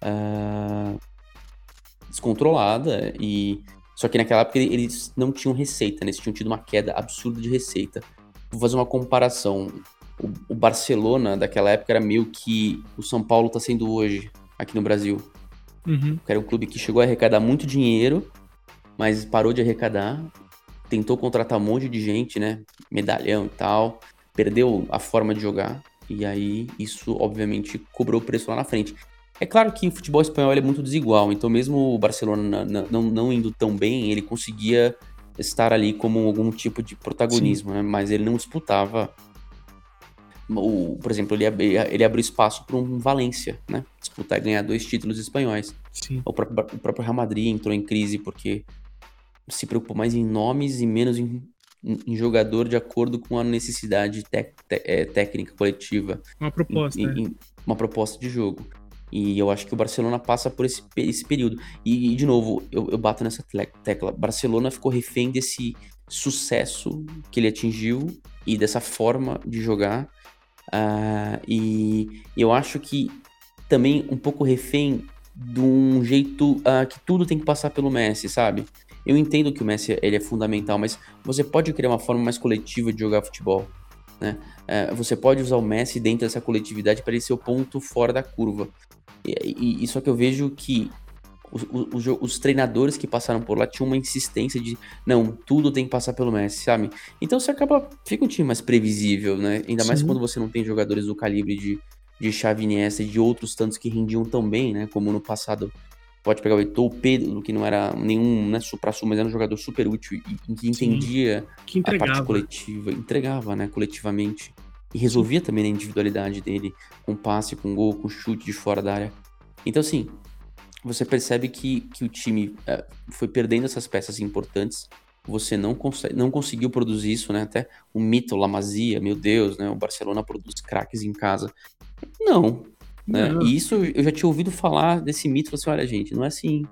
é, descontrolada e só que naquela época eles não tinham receita, né? eles tinham tido uma queda absurda de receita. Vou fazer uma comparação. O, o Barcelona daquela época era meio que o São Paulo está sendo hoje aqui no Brasil. Uhum. Era um clube que chegou a arrecadar muito dinheiro, mas parou de arrecadar. Tentou contratar um monte de gente, né? Medalhão e tal. Perdeu a forma de jogar. E aí, isso, obviamente, cobrou o preço lá na frente. É claro que o futebol espanhol é muito desigual, então mesmo o Barcelona não, não indo tão bem, ele conseguia estar ali como algum tipo de protagonismo, né? mas ele não disputava. O, por exemplo, ele, ele abriu espaço para um Valência, né? Disputar e ganhar dois títulos espanhóis. O, próprio, o próprio Real Madrid entrou em crise porque se preocupou mais em nomes e menos em, em jogador de acordo com a necessidade te, é, técnica coletiva. Uma proposta. Em, em, uma proposta de jogo. E eu acho que o Barcelona passa por esse, esse período. E, de novo, eu, eu bato nessa tecla. Barcelona ficou refém desse sucesso que ele atingiu e dessa forma de jogar. Uh, e eu acho que também um pouco refém de um jeito uh, que tudo tem que passar pelo Messi, sabe? Eu entendo que o Messi ele é fundamental, mas você pode criar uma forma mais coletiva de jogar futebol. Né? Uh, você pode usar o Messi dentro dessa coletividade para ele ser o ponto fora da curva. E, e, só que eu vejo que os, os, os, treinadores que passaram por lá tinham uma insistência de não, tudo tem que passar pelo Messi, sabe? Então você acaba. Fica um time mais previsível, né? Ainda Sim. mais quando você não tem jogadores do calibre de, de Xavi Iniesta e de outros tantos que rendiam tão bem, né? Como no passado. Pode pegar o Eto'o, o Pedro, que não era nenhum né, supra-sul, mas era um jogador super útil e, que entendia que a parte coletiva, entregava, né, coletivamente. E resolvia também a individualidade dele, com passe, com gol, com chute de fora da área. Então, assim, você percebe que, que o time é, foi perdendo essas peças importantes. Você não, consegue, não conseguiu produzir isso, né? Até o mito Lamazia, meu Deus, né? O Barcelona produz craques em casa. Não. Né? E isso eu já tinha ouvido falar desse mito. Assim, olha, gente, não é assim.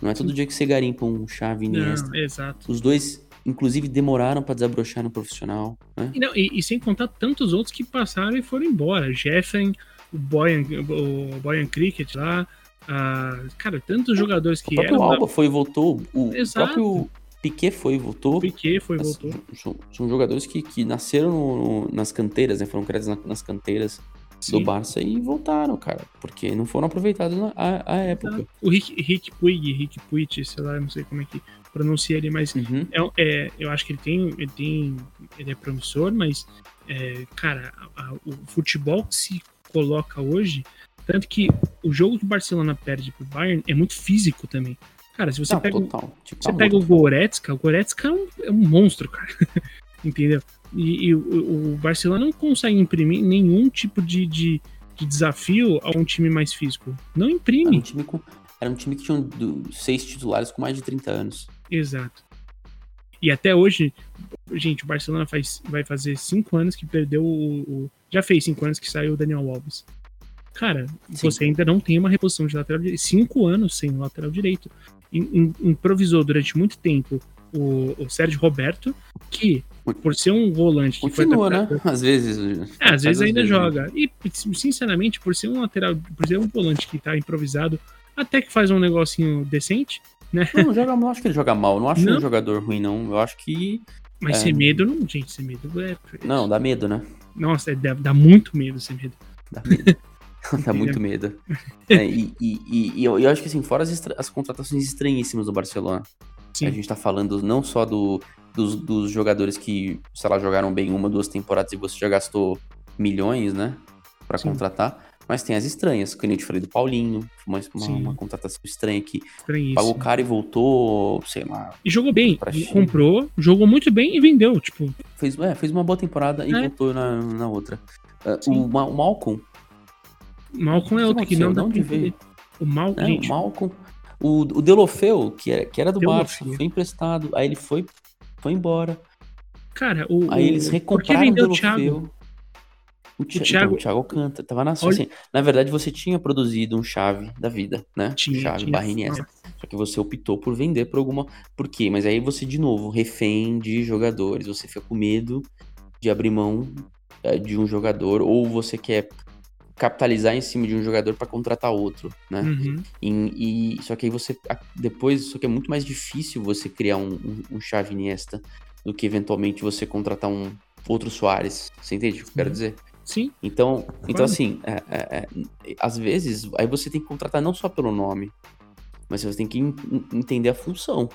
Não é todo dia que você garimpa um chave exato. Os dois inclusive demoraram para desabrochar no profissional. Né? E, não, e, e, sem contar tantos outros que passaram e foram embora. Jeffen, o Boyan, o Boyan Cricket lá. Uh, cara, tantos jogadores que o próprio eram. Alba da... foi e voltou. O Exato. próprio Piquet foi e voltou. Piquet foi e voltou. São, são, jogadores que, que nasceram no, nas canteiras, né? Foram criados na, nas canteiras. Do Barça e voltaram, cara. Porque não foram aproveitados na a, a época. O Rick, Rick Puig, Rick Puig, sei lá, não sei como é que pronuncia ele, mas Uhum. é, é, eu acho que ele tem, ele tem, ele é promissor, mas, é, cara, a- a- o futebol que se coloca hoje, tanto que o jogo que o Barcelona perde pro Bayern é muito físico também. Cara, se você Não, pega, total. Tipo, você tá pega o. Goretzka, o Goretzka é um, é um monstro, cara. Entendeu? E, e o, o Barcelona não consegue imprimir nenhum tipo de, de, de desafio a um time mais físico. Não Era um imprime. time, com, era um time que tinha do- seis titulares com mais de 30 anos. Exato. E até hoje, gente, o Barcelona faz, vai fazer cinco anos que perdeu o, o- Já fez cinco anos que saiu o Daniel Alves. Cara, Sim. você ainda não tem uma reposição de lateral direito. Cinco anos sem lateral direito. Im- im- Improvisou durante muito tempo o, o Sérgio Roberto, que, por ser um volante que Continua, foi né? adaptado- Às vezes. É, às vezes ainda né? joga. E, sinceramente, por ser um lateral, por ser um volante que tá improvisado, até que faz um negocinho decente, né? Não, joga, não acho que ele joga mal. Não acho Não. um jogador ruim, não. Eu acho que. Mas É. sem medo, não, gente, sem medo é. Não, dá medo, né? Nossa, é- dá, dá muito medo sem medo. Dá medo. dá muito medo. É, e, e, e- e eu, eu acho que, assim, fora as, as contratações estranhíssimas do Barcelona. Sim. A gente tá falando não só do, dos, dos jogadores que, sei lá, jogaram bem uma, duas temporadas e você já gastou milhões, né? Pra Sim. contratar. Mas tem as estranhas, que nem eu te falei do Paulinho, uma, uma, uma contratação estranha que pagou caro e voltou, sei lá, E jogou bem. Comprou, jogou muito bem e vendeu. Tipo, fez, é, fez uma boa temporada e É. voltou na, na outra. Sim. o, Ma- o Malcolm, o Malcolm é outro que não dá De onde veio? O Mal, né? gente, o Malcolm, o, o Delofeu, que era, que era do. Barça, foi emprestado, aí ele foi, foi embora. cara, o. Aí eles o- recompraram o o Delofeu. Thiago? O, Thi- Thiago- Então, o Thiago canta, tava na Olha- assim, Na verdade, você tinha produzido um chave da vida, né? Tinha, chave tinha. barra Iniesta. Só que você optou por vender por alguma. Por quê? Mas aí você, de novo, refém de jogadores. Você fica com medo de abrir mão eh, de um jogador, ou você quer capitalizar em cima de um jogador para contratar outro, né? Uhum. E, e- só que aí você depois, só que é muito mais difícil você criar um, um, um chave Iniesta do que eventualmente você contratar um outro Soares. Você entende o que eu quero Sim. dizer? Sim, Então, então Claro. assim, é- é- é, às vezes, aí você tem que contratar não só pelo nome, mas você tem que en- entender a função.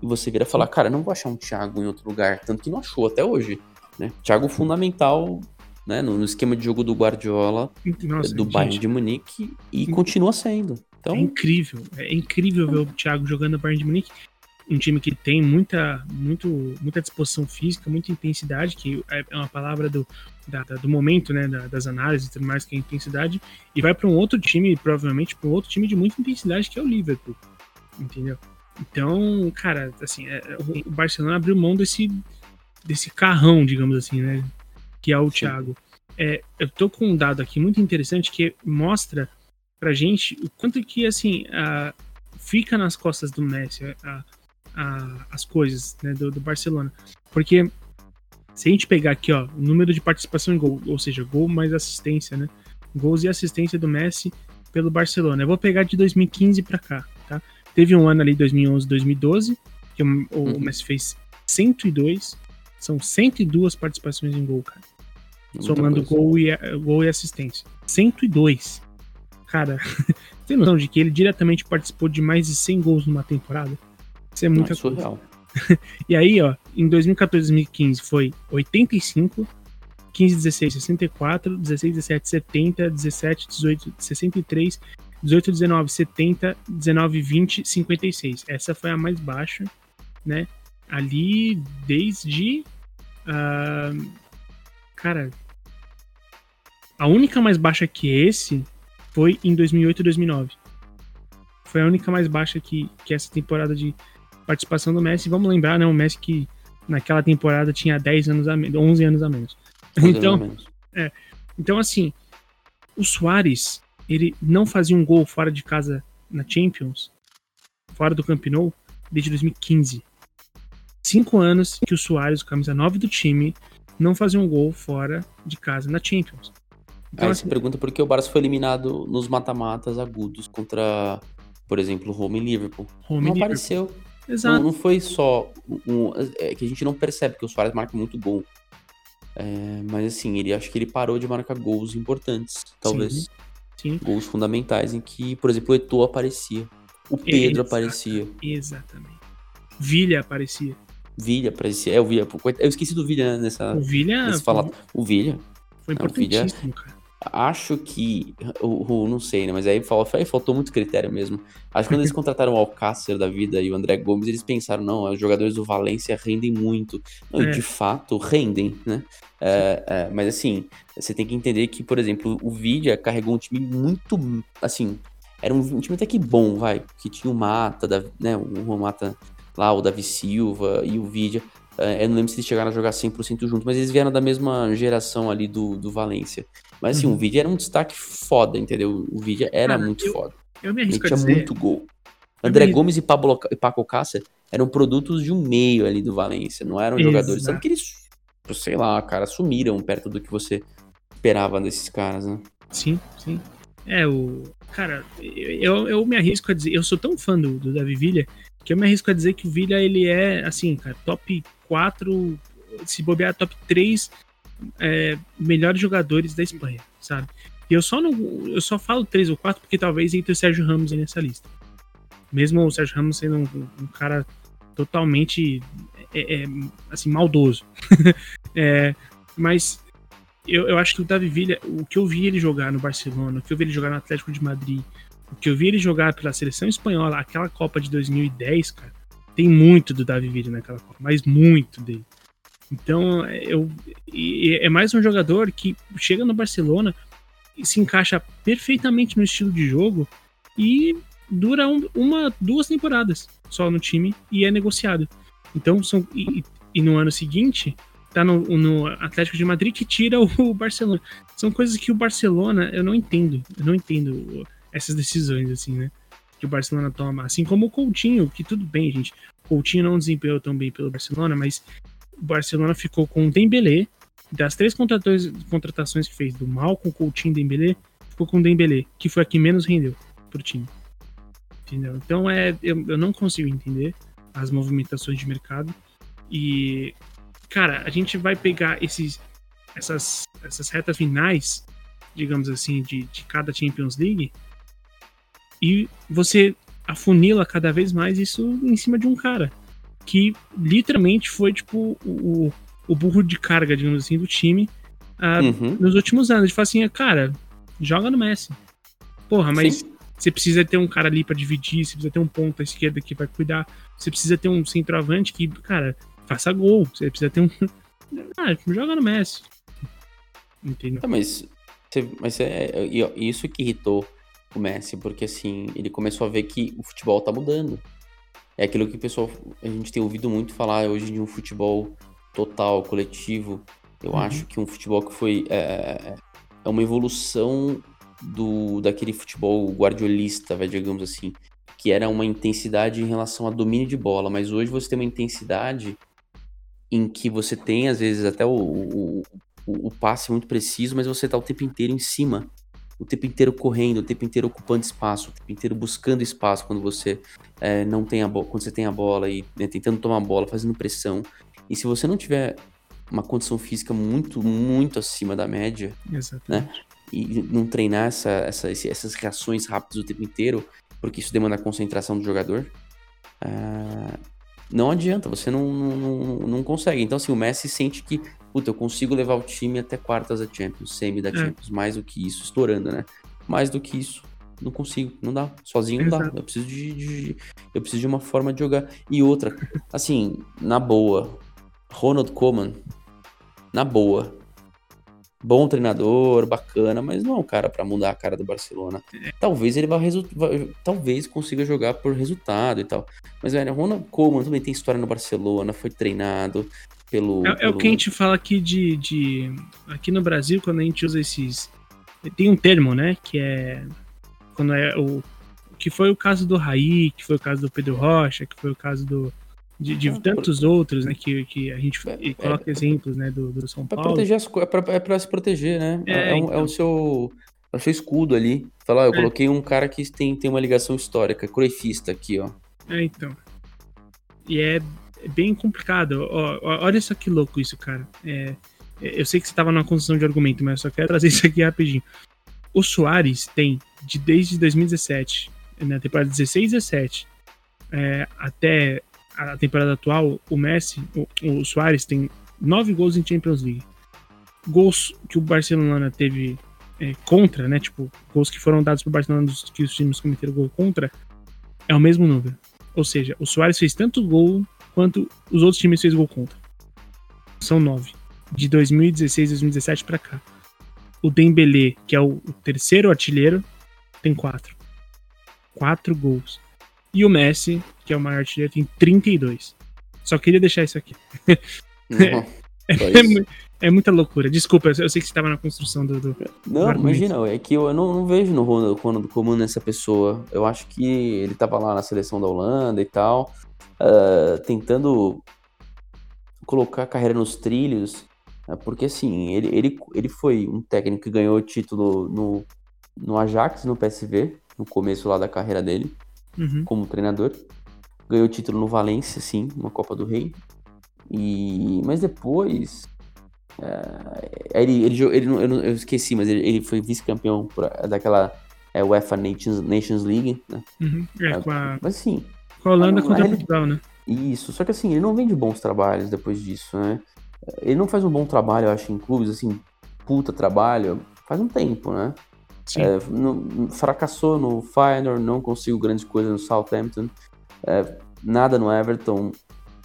E você vira falar, cara, não vou achar um Thiago em outro lugar, tanto que não achou até hoje. Né? Thiago fundamental né, no, no esquema de jogo do Guardiola, nossa, do gente, Bayern de Munique, e continua sendo. Então, É incrível. É incrível ver o Thiago jogando no Bayern de Munique. Um time que tem muita, muito, muita disposição física, muita intensidade, que é é uma palavra do, da- da- do momento, né? da- das análises e tudo mais, que é intensidade, e vai para um outro time, provavelmente para um outro time de muita intensidade, que é o Liverpool. Entendeu? Então, cara, assim, é- o- o Barcelona abriu mão desse, desse carrão, digamos assim, né? Que é o Sim. Thiago. É, eu tô com um dado aqui muito interessante que mostra pra gente o quanto que, assim, a- fica nas costas do Messi a- a- as coisas né, do, do Barcelona. Porque se a gente pegar aqui, ó, o número de participação em gol, ou seja, gol mais assistência, né? Gols e assistência do Messi pelo Barcelona. Eu vou pegar de 2015 pra cá, tá? Teve um ano ali, 2011, 2012, que o, o Uhum. Messi fez 102, são 102 participações em gol, cara somando coisa. gol e, gol e assistência. 102. Cara, tem noção de que ele diretamente participou de mais de 100 gols numa temporada? Isso é Não, muita é coisa. surreal. E aí, ó, em 2014 2015 foi 85, 15, 16, 64, 16, 17, 70, 17, 18, 63, 18, 19, 70, 19, 20, 56. Essa foi a mais baixa, né? Ali desde. ah, cara. A única mais baixa que esse foi em 2008 e 2009. Foi a única mais baixa que, que essa temporada de participação do Messi. Vamos lembrar, né? O Messi que naquela temporada tinha 10 anos a menos, 11 anos a menos. mais ou Então, menos. então, assim, o Soares, ele não fazia um gol fora de casa na Champions, fora do Camp Nou, desde 2015. Cinco anos que o Soares, camisa 9 do time, não fazia um gol fora de casa na Champions. Então, Aí assim, você pergunta por que o Barça foi eliminado nos mata-matas agudos contra, por exemplo, Roma e Liverpool. home não Liverpool. apareceu. Não, Exato. não foi só um, é que a gente não percebe que o Suárez marca muito gol. É, mas assim, ele acho que ele parou de marcar gols importantes, talvez. Sim, sim. Gols fundamentais em que, por exemplo, o Eto'o aparecia. O Pedro Exata- aparecia. Exatamente. Vilha aparecia. Vilha aparecia. É, o Vilha. Eu esqueci do Vilha né, nessa. O Vilha nesse falar. O Vilha. foi Não, o Vilha- importantíssimo, cara. Acho que. O, o- não sei, né? Mas aí, fal- aí faltou muito critério mesmo. Acho que quando eles contrataram o Alcácer da vida e o André Gomes, eles pensaram, não, os jogadores do Valência rendem muito. Não, e É. de fato, rendem, né? É, é, mas assim, você tem que entender que, por exemplo, o Vidia carregou um time muito. Assim, era um, um time até que bom, vai. Que tinha o Mata, da- né? O Mata lá, o Davi Silva e o Vidia. É, eu não lembro se eles chegaram a jogar 100% juntos, mas eles vieram da mesma geração ali do, do Valência. Mas assim, Uhum. o Vidia era um destaque foda, entendeu? O Vidia era Cara, muito eu- foda. Eu me Ele arrisco a tinha dizer. muito gol. André me- Gomes e, Pablo, e Paco Cáceres eram produtos de um meio ali do Valência, não eram jogadores. Exato. Tanto que eles, sei lá, cara, sumiram perto do que você esperava desses caras, né? Sim, sim. É, o. Cara, eu, eu me arrisco a dizer. Eu sou tão fã do, do Davi Villa que eu me arrisco a dizer que o Villa, ele é, assim, cara, top 4, se bobear, top 3 é, melhores jogadores da Espanha, sabe? E eu só não. Eu só falo 3 ou 4 porque talvez entre o Sérgio Ramos nessa lista. Mesmo o Sérgio Ramos sendo um, um cara totalmente é, é, assim, maldoso. É, mas eu, eu acho que o Davi Villa, o que eu vi ele jogar no Barcelona, o que eu vi ele jogar no Atlético de Madrid, o que eu vi ele jogar pela seleção espanhola, aquela Copa de 2010, cara, tem muito do Davi Villa naquela Copa, mas muito dele. Então, eu é mais um jogador que chega no Barcelona e se encaixa perfeitamente no estilo de jogo e dura um- uma, duas temporadas só no time e é negociado. Então, são e, e no ano seguinte tá no, no Atlético de Madrid que tira o Barcelona. São coisas que o Barcelona, eu não entendo. Eu não entendo essas decisões, assim, né? Que o Barcelona toma. Assim como o Coutinho, que tudo bem, gente. O Coutinho não desempenhou tão bem pelo Barcelona, mas o Barcelona ficou com o Dembélé. Das três contratações, que fez, do mal com Coutinho e Dembélé, ficou com o Dembélé, que foi a que menos rendeu pro time. Entendeu? Então é, eu, eu não consigo entender as movimentações de mercado. E cara, a gente vai pegar esses, essas, essas retas finais, digamos assim, de, de cada Champions League, e você afunila cada vez mais isso em cima de um cara que literalmente foi tipo o, o burro de carga, digamos assim, do time ah, Uhum. nos últimos anos. Ele fala assim, cara, joga no Messi. Porra, mas Sim. você precisa ter um cara ali pra dividir, você precisa ter um ponto à esquerda que vai cuidar, você precisa ter um centroavante que, cara, faça gol, você precisa ter um. Ah, joga no Messi. Entendeu? É, mas, mas é, ó, isso que irritou o Messi, porque assim, ele começou a ver que o futebol tá mudando. É aquilo que o pessoal, a gente tem ouvido muito falar hoje de um futebol total, coletivo. Eu Uhum. acho que um futebol que foi. É, é uma evolução do daquele futebol guardiolista, vai, digamos assim. Que era uma intensidade em relação a domínio de bola, mas hoje você tem uma intensidade em que você tem, às vezes, até o, o, o, o passe muito preciso, mas você tá o tempo inteiro em cima. O tempo inteiro correndo, o tempo inteiro ocupando espaço, o tempo inteiro buscando espaço quando você é, não tem a bola, quando você tem a bola e né, tentando tomar a bola, fazendo pressão. E se você não tiver uma condição física muito, muito acima da média, Exatamente. e não treinar essa, essa- esse- essas reações rápidas o tempo inteiro, porque isso demanda a concentração do jogador, ah, não adianta, você não, não, não, não consegue. Então, assim, o Messi sente que, puta, eu consigo levar o time até quartas da Champions, semi da É. Champions, mais do que isso, estourando, né? Mais do que isso, não consigo, não dá. Sozinho não dá. Eu preciso de, de- eu preciso de uma forma de jogar. E outra, assim, na boa, Ronald Koeman, na boa, bom treinador, bacana, mas não é um cara pra mudar a cara do Barcelona. Talvez ele vá, vai- talvez consiga jogar por resultado e tal. Mas velho, Ronald Koeman também tem história no Barcelona, foi treinado pelo É, é o pelo- que a gente fala aqui de, de. Aqui no Brasil, quando a gente usa esses. Tem um termo, né? Que é. Quando é o. Que foi o caso do Raí, que foi o caso do Pedro Rocha, que foi o caso do. De, de Ah, tantos outros, né? Que, que a gente É, e coloca exemplos, né? Do, do São Paulo. proteger as é pra, é pra se proteger, né? É, É, é é então. o seu é o seu escudo ali. Falar, eu É. coloquei um cara que tem, tem uma ligação histórica, croifista aqui, ó. É, então. E é, é bem complicado. Ó, ó, olha só que louco isso, cara. É, Eu sei que você estava numa construção de argumento, mas eu só quero trazer isso aqui rapidinho. O Soares tem, de, desde 2017, na temporada 16 17, é, até a temporada atual, o Messi, o, o Soares tem nove gols em Champions League. Gols que o Barcelona teve é, contra, né? Tipo, gols que foram dados pro Barcelona dos, que os times cometeram gol contra, é o mesmo número. Ou seja, o Soares fez tanto gol quanto os outros times fez gol contra. São nove. De 2016 2017 para cá. O Dembélé, que é o, terceiro artilheiro, tem quatro. Quatro gols. E o Messi, que é o maior artilheiro, tem 32. Só queria deixar isso aqui. Não, é, é, é, muita loucura. Desculpa, eu sei que você estava na construção do. do não, do imagina, é que eu não, não vejo no Ronald, Ronald Koeman essa pessoa. Eu acho que ele estava lá na seleção da Holanda e tal, uh, tentando colocar a carreira nos trilhos, uh, porque assim, ele, ele, ele foi um técnico que ganhou o título no, no Ajax, no PSV, no começo lá da carreira dele, uhum. como treinador. Ganhou o título no Valência, sim, uma Copa do Rei. E, mas depois. É, ele, ele, ele, eu, eu esqueci, mas ele, ele foi vice-campeão daquela é, UEFA Nations, Nations League, né? Uhum, é, com a, mas assim. Com a Holanda não, contra Portugal, né? Isso, só que assim, ele não vende bons trabalhos depois disso, né? Ele não faz um bom trabalho, eu acho, em clubes, assim, puta trabalho, faz um tempo, né? É, no, fracassou no Feyenoord, não conseguiu grandes coisas no Southampton, é, nada no Everton.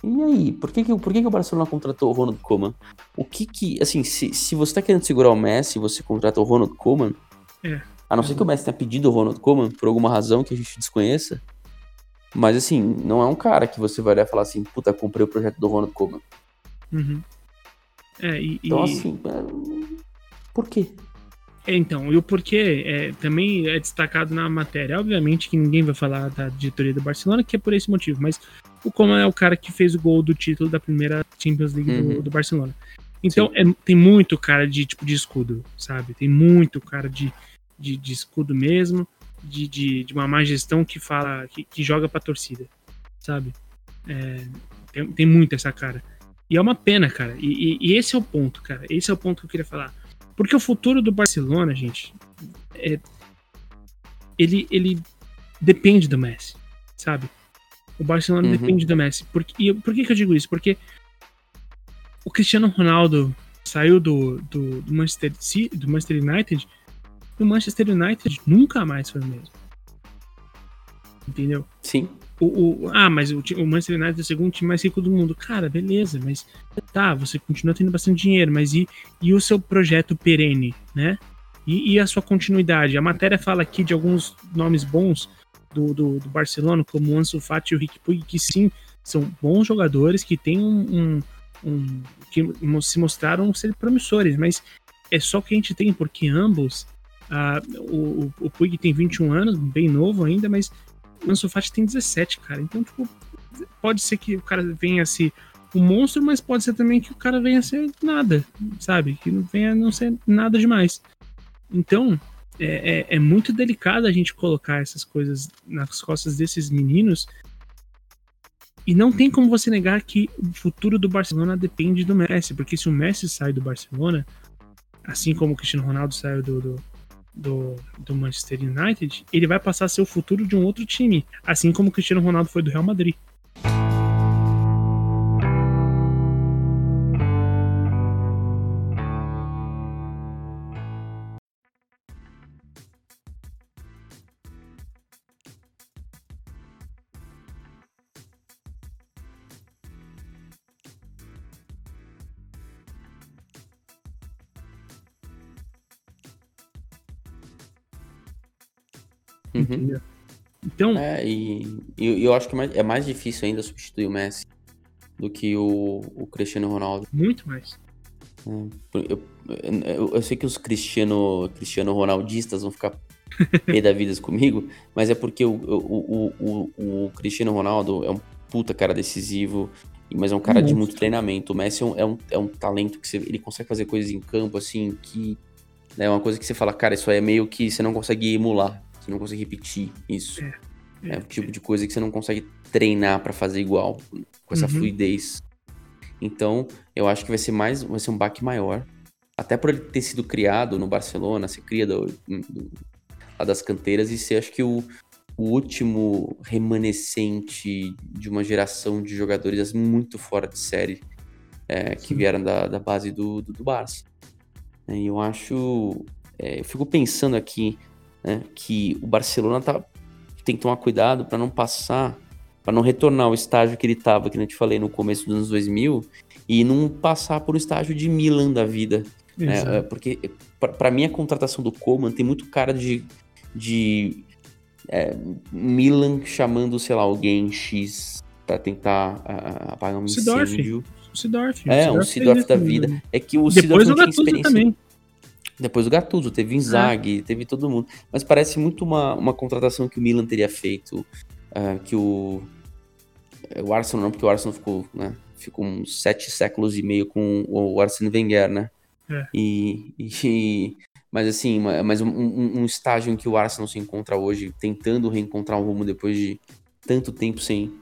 E aí, por que, que, por que, que o Barcelona contratou o Ronald Koeman? O que que, assim, se, se você tá querendo segurar o Messi e você contrata o Ronald Koeman, é. a não ser que o Messi tenha pedido o Ronald Koeman por alguma razão que a gente desconheça, mas assim, não é um cara que você vai olhar e falar assim, puta, comprei o projeto do Ronald Koeman. Uhum. É, e, então, assim, é... por quê? É, então, e o porquê é, também é destacado na matéria. Obviamente que ninguém vai falar da diretoria do Barcelona, que é por esse motivo, mas o Coman é o cara que fez o gol do título da primeira Champions League uhum. do, do, Barcelona. Então, é, tem muito cara de tipo de escudo, sabe? Tem muito cara de, de, de escudo mesmo, de, de, de, uma má gestão que fala, que, que joga pra torcida, sabe? É, tem, tem muito essa cara. E é uma pena, cara. E, e, e esse é o ponto, cara. Esse é o ponto que eu queria falar porque o futuro do Barcelona, gente, é, ele, ele depende do Messi, sabe? O Barcelona uhum. depende do Messi. Por, e por que, que eu digo isso? Porque o Cristiano Ronaldo saiu do, do, do Manchester, do Manchester United o Manchester United nunca mais foi o mesmo. Entendeu? Sim. O, o, ah, mas o, o Manchester United é o segundo time mais rico do mundo. Cara, beleza, mas tá, você continua tendo bastante dinheiro, mas e, e o seu projeto perene, né? E, e, a sua continuidade? A matéria fala aqui de alguns nomes bons do, do, do Barcelona, como o Ansu Fati e o Rick Puig, que sim, são bons jogadores, que têm um, um, um que se mostraram ser promissores, mas é só que a gente tem, porque ambos Uh, o, o Puig tem 21 anos, bem novo ainda, mas o Ansu Fati tem 17, cara. Então, tipo, pode ser que o cara venha a ser um monstro, mas pode ser também que o cara venha a ser nada, sabe? Que não venha a não ser nada demais. Então, é, é, é, muito delicado a gente colocar essas coisas nas costas desses meninos. E não tem como você negar que o futuro do Barcelona depende do Messi, porque se o Messi sai do Barcelona, assim como o Cristiano Ronaldo saiu do, do, do, do Manchester United, ele vai passar a ser o futuro de um outro time, assim como o Cristiano Ronaldo foi do Real Madrid. Uhum. Então. É, e, e eu acho que é mais difícil ainda substituir o Messi do que o, o Cristiano Ronaldo. Muito mais. É, eu, eu, eu, sei que os Cristiano, Cristiano Ronaldistas vão ficar pé da vida comigo, mas é porque o, o, o, o, Cristiano Ronaldo é um puta cara decisivo, mas é um cara muito. de muito treinamento. O Messi é um, é um, é um talento que você, ele consegue fazer coisas em campo assim que né, é uma coisa que você fala, cara, isso aí é meio que você não consegue emular. Você não consegue repetir isso. É, é, é o tipo é. de coisa que você não consegue treinar para fazer igual, com essa uhum. fluidez. Então, eu acho que vai ser mais, vai ser um baque maior. Até por ele ter sido criado no Barcelona, ser cria do, do, lá das canteiras e ser, acho que, o, o último remanescente de uma geração de jogadores muito fora de série é, que vieram da, da base do, do, do Barça. E eu acho. É, eu fico pensando aqui né, que o Barcelona tá, tem que tomar cuidado para não passar, para não retornar ao estágio que ele estava, que eu te falei no começo dos anos 2000, e não passar por um estágio de Milan da vida. Né, porque, para mim, a contratação do Coman tem muito cara de, de é, Milan chamando, sei lá, alguém X para tentar uh, apagar um Sidorf. incêndio. Sidorf. É, um Sidorf da vida. É que o Sidorf não tinha experiência. Também. Depois o Gattuso, teve Inzaghi, é. teve todo mundo. Mas parece muito uma, uma contratação que o Milan teria feito, uh, que o, é, o Arsenal não, porque o Arsenal ficou, né, ficou uns sete séculos e meio com o Arsene Wenger, né? É. E, e, mas assim, mas um, um, um, estágio em que o Arsenal se encontra hoje, tentando reencontrar o rumo depois de tanto tempo sem,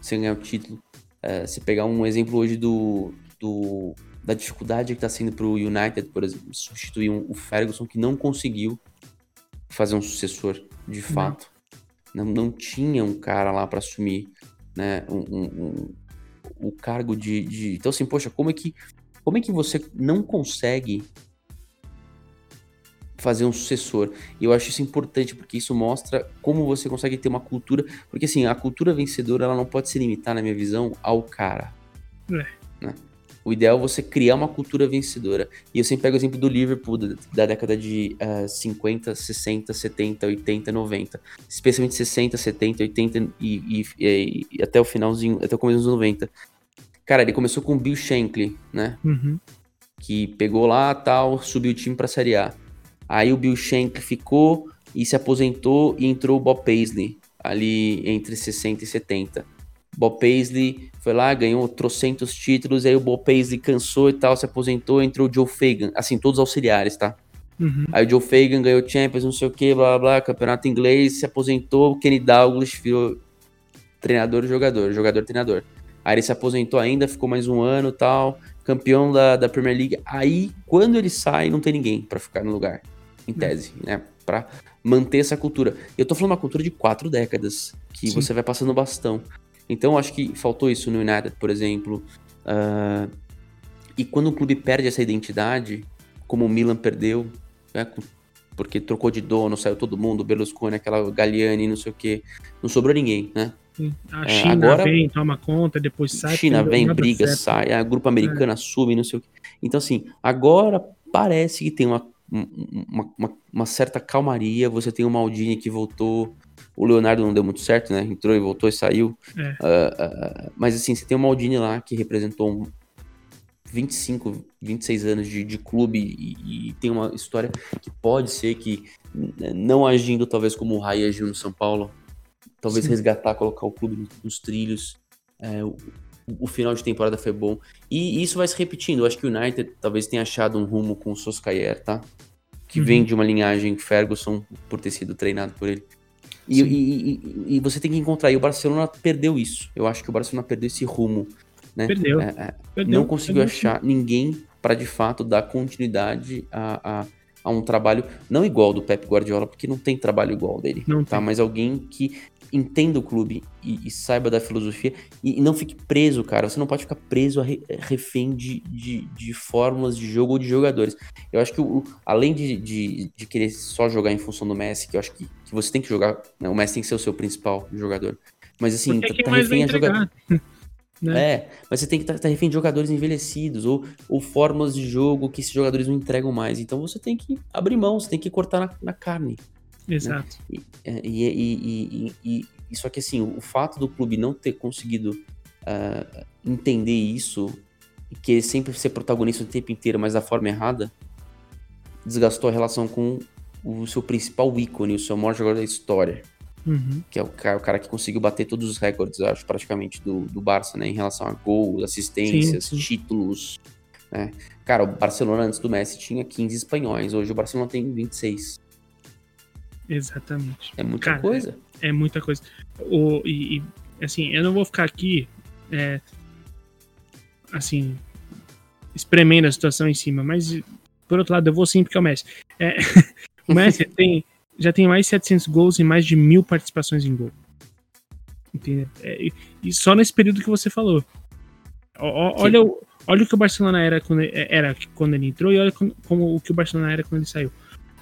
sem ganhar o título. Uh, se pegar um exemplo hoje do, do da dificuldade que está sendo para o United, por exemplo, substituir um, o Ferguson, que não conseguiu fazer um sucessor de fato. Não, não tinha um cara lá para assumir né, um, um, um, o cargo de, de. Então, assim, poxa, como é que, como é que você não consegue fazer um sucessor. E eu acho isso importante porque isso mostra como você consegue ter uma cultura, porque assim, a cultura vencedora ela não pode se limitar na minha visão ao cara. É. O ideal é você criar uma cultura vencedora. E eu sempre pego o exemplo do Liverpool da, da década de uh, 50, 60, 70, 80, 90. Especialmente 60, 70, 80 e, e, e, e até o finalzinho, até o começo dos 90. Cara, ele começou com o Bill Shankly, né? Uhum. Que pegou lá, tal, subiu o time pra Série A. Aí o Bill Shankly ficou e se aposentou e entrou o Bob Paisley ali entre 60 e 70. Bob Paisley foi lá, ganhou trocentos títulos, aí o Bob Paisley cansou e tal, se aposentou, entrou o Joe Fagan, assim, todos auxiliares, tá? Uhum. Aí o Joe Fagan ganhou Champions, não sei o que, blá blá blá, campeonato inglês, se aposentou, Kenny Douglas virou treinador jogador, jogador treinador. Aí ele se aposentou ainda, ficou mais um ano tal, campeão da, da Premier League. Aí, quando ele sai, não tem ninguém para ficar no lugar, em uhum. tese, uhum. né? Pra manter essa cultura. Eu tô falando uma cultura de quatro décadas, que Sim. você vai passando bastão. Então acho que faltou isso no United, por exemplo. Uh, e quando o clube perde essa identidade, como o Milan perdeu, né, porque trocou de dono, saiu todo mundo, Berlusconi, aquela Galliani, não sei o que, não sobrou ninguém, né? A é, China agora, vem, toma conta, depois sai. China vem, briga, certo. sai, a grupo americana é. assume, não sei o que. Então, assim, agora parece que tem uma, uma, uma, uma certa calmaria, você tem o Maldini que voltou, o Leonardo não deu muito certo, né? Entrou e voltou e saiu. É. Uh, uh, mas assim, você tem o Maldini lá que representou um 25, 26 anos de, de clube e, e, tem uma história que pode ser que, não agindo talvez como o Rai agiu no São Paulo, talvez Sim. resgatar, colocar o clube nos trilhos. É, o, o, final de temporada foi bom. E, e isso vai se repetindo. Eu acho que o United talvez tenha achado um rumo com o Soskayer, tá? Que uhum. vem de uma linhagem Ferguson por ter sido treinado por ele. E, e, e, você tem que encontrar. E o Barcelona perdeu isso. Eu acho que o Barcelona perdeu esse rumo. Né? Perdeu. É, é, perdeu não conseguiu perdeu, achar ninguém para de fato dar continuidade a, a, a, um trabalho não igual do Pep Guardiola, porque não tem trabalho igual dele. Não tá? Tem. Mas alguém que entenda o clube e, e saiba da filosofia e, e, não fique preso, cara. Você não pode ficar preso a re, refém de, de, de, fórmulas de jogo ou de jogadores. Eu acho que, o, além de, de, de, querer só jogar em função do Messi, que eu acho que, que você tem que jogar, né, o Messi tem que ser o seu principal jogador. Mas assim, tá, tá refém a jogador. Né? É, mas você tem que estar tá, tá refém de jogadores envelhecidos ou, ou formas de jogo que esses jogadores não entregam mais. Então você tem que abrir mão, você tem que cortar na, na carne. Né? Exato. Né? E, e, e, e, só que assim, o fato do clube não ter conseguido uh, entender isso e querer sempre ser protagonista o tempo inteiro, mas da forma errada, desgastou a relação com o seu principal ícone, o seu maior jogador da história. Uhum. Que é o cara, o cara, que conseguiu bater todos os recordes, acho, praticamente, do, do Barça, né? Em relação a gols, assistências, sim, sim. títulos. Né? Cara, o Barcelona antes do Messi tinha 15 espanhóis, hoje o Barcelona tem 26. Exatamente. É muita Cara, coisa. É, é, muita coisa. O, e, e, assim, eu não vou ficar aqui. É, assim, espremendo a situação em cima, mas por outro lado, eu vou sim porque é o Messi. É, o Messi tem, já tem mais de 700 gols e mais de mil participações em gol. Entendeu? É, e só nesse período que você falou. O, olha, o, olha o que o Barcelona era quando, era quando ele entrou e olha como, como o que o Barcelona era quando ele saiu.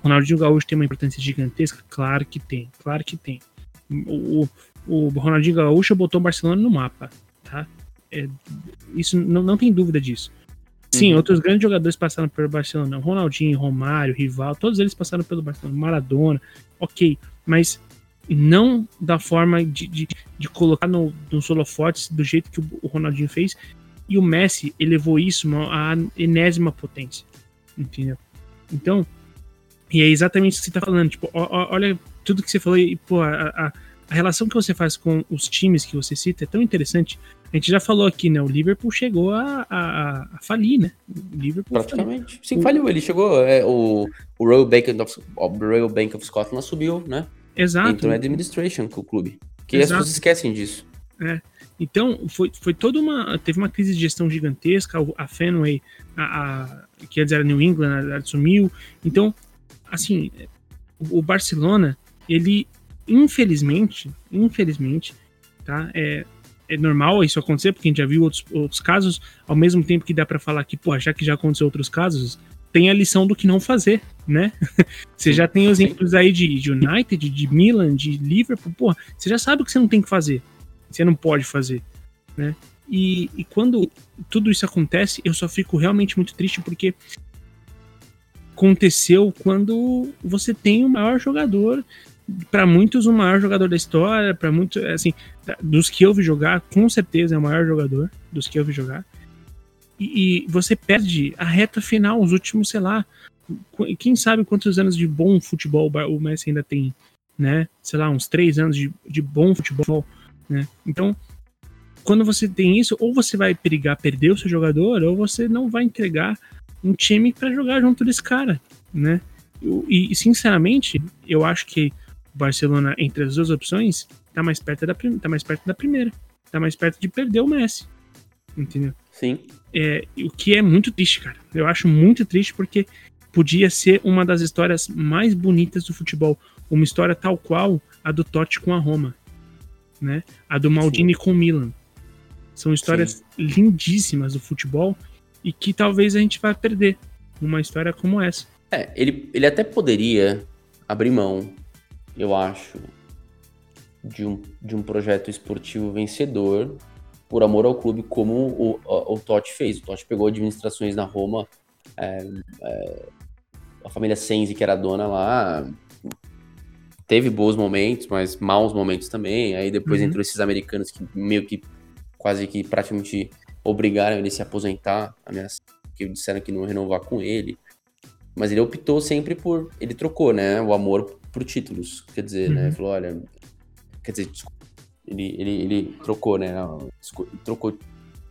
Ronaldinho Gaúcho tem uma importância gigantesca? Claro que tem, claro que tem. O, o, o Ronaldinho Gaúcho botou o Barcelona no mapa, tá? É, isso não, não tem dúvida disso. Sim, uhum. outros grandes jogadores passaram pelo Barcelona. Ronaldinho, Romário, Rival, todos eles passaram pelo Barcelona. Maradona, ok. Mas não da forma de, de, de colocar no, no holofotes do jeito que o, Ronaldinho fez. E o Messi elevou isso à enésima potência. Entendeu? Então, e é exatamente isso que você tá falando. Tipo, ó, olha tudo que você falou e, pô, a, a, a relação que você faz com os times que você cita é tão interessante a gente já falou aqui, né? O Liverpool chegou a, a, a falir, né? O Liverpool Praticamente. Faliu. Sim, faliu. Ele chegou. É, o, o Royal, Bank of, o Royal Bank of Scotland subiu, né? Exato. Entrou em administration com o clube. Que Exato. as pessoas esquecem disso. É. Então, foi, foi toda uma. Teve uma crise de gestão gigantesca. A Fenway, a, a, que antes era New England, sumiu. Então, assim, o Barcelona, ele, infelizmente, infelizmente, tá? É, é normal isso acontecer, porque a gente já viu outros, outros casos, ao mesmo tempo que dá para falar que, pô, já que já aconteceu outros casos, tem a lição do que não fazer, né? você já tem exemplos aí de, de United, de Milan, de Liverpool, pô, você já sabe o que você não tem que fazer, você não pode fazer, né? E, e quando tudo isso acontece, eu só fico realmente muito triste porque aconteceu quando você tem o maior jogador para muitos o maior jogador da história, para muitos, assim, dos que eu vi jogar, com certeza é o maior jogador dos que eu vi jogar. E, e, você perde a reta final, os últimos, sei lá, quem sabe quantos anos de bom futebol o Messi ainda tem, né? Sei lá, uns três anos de, de bom futebol, né? Então, quando você tem isso, ou você vai perigar perder o seu jogador, ou você não vai entregar um time para jogar junto desse cara, né? E, sinceramente, eu acho que o Barcelona, entre as duas opções, tá mais perto da, tá mais perto da primeira. Tá mais perto de perder o Messi. Entendeu? Sim. É, o que é muito triste, cara. Eu acho muito triste porque podia ser uma das histórias mais bonitas do futebol. Uma história tal qual a do Totti com a Roma. Né? A do Maldini Sim. com o Milan. São histórias Sim. lindíssimas do futebol e que talvez a gente vá perder uma história como essa. É, ele, ele até poderia abrir mão eu acho, de um, de um projeto esportivo vencedor por amor ao clube, como o, o, o Totti fez. O Totti pegou administrações na Roma, é, é, a família Senzi, que era dona lá, teve bons momentos, mas maus momentos também. Aí depois uhum. entrou esses americanos que meio que quase que praticamente obrigaram ele a se aposentar, que disseram que não renovar com ele. Mas ele optou sempre por. Ele trocou, né? O amor por títulos. Quer dizer, né, uhum. né? Falou, olha. Quer dizer, ele, ele, ele trocou, né? Trocou.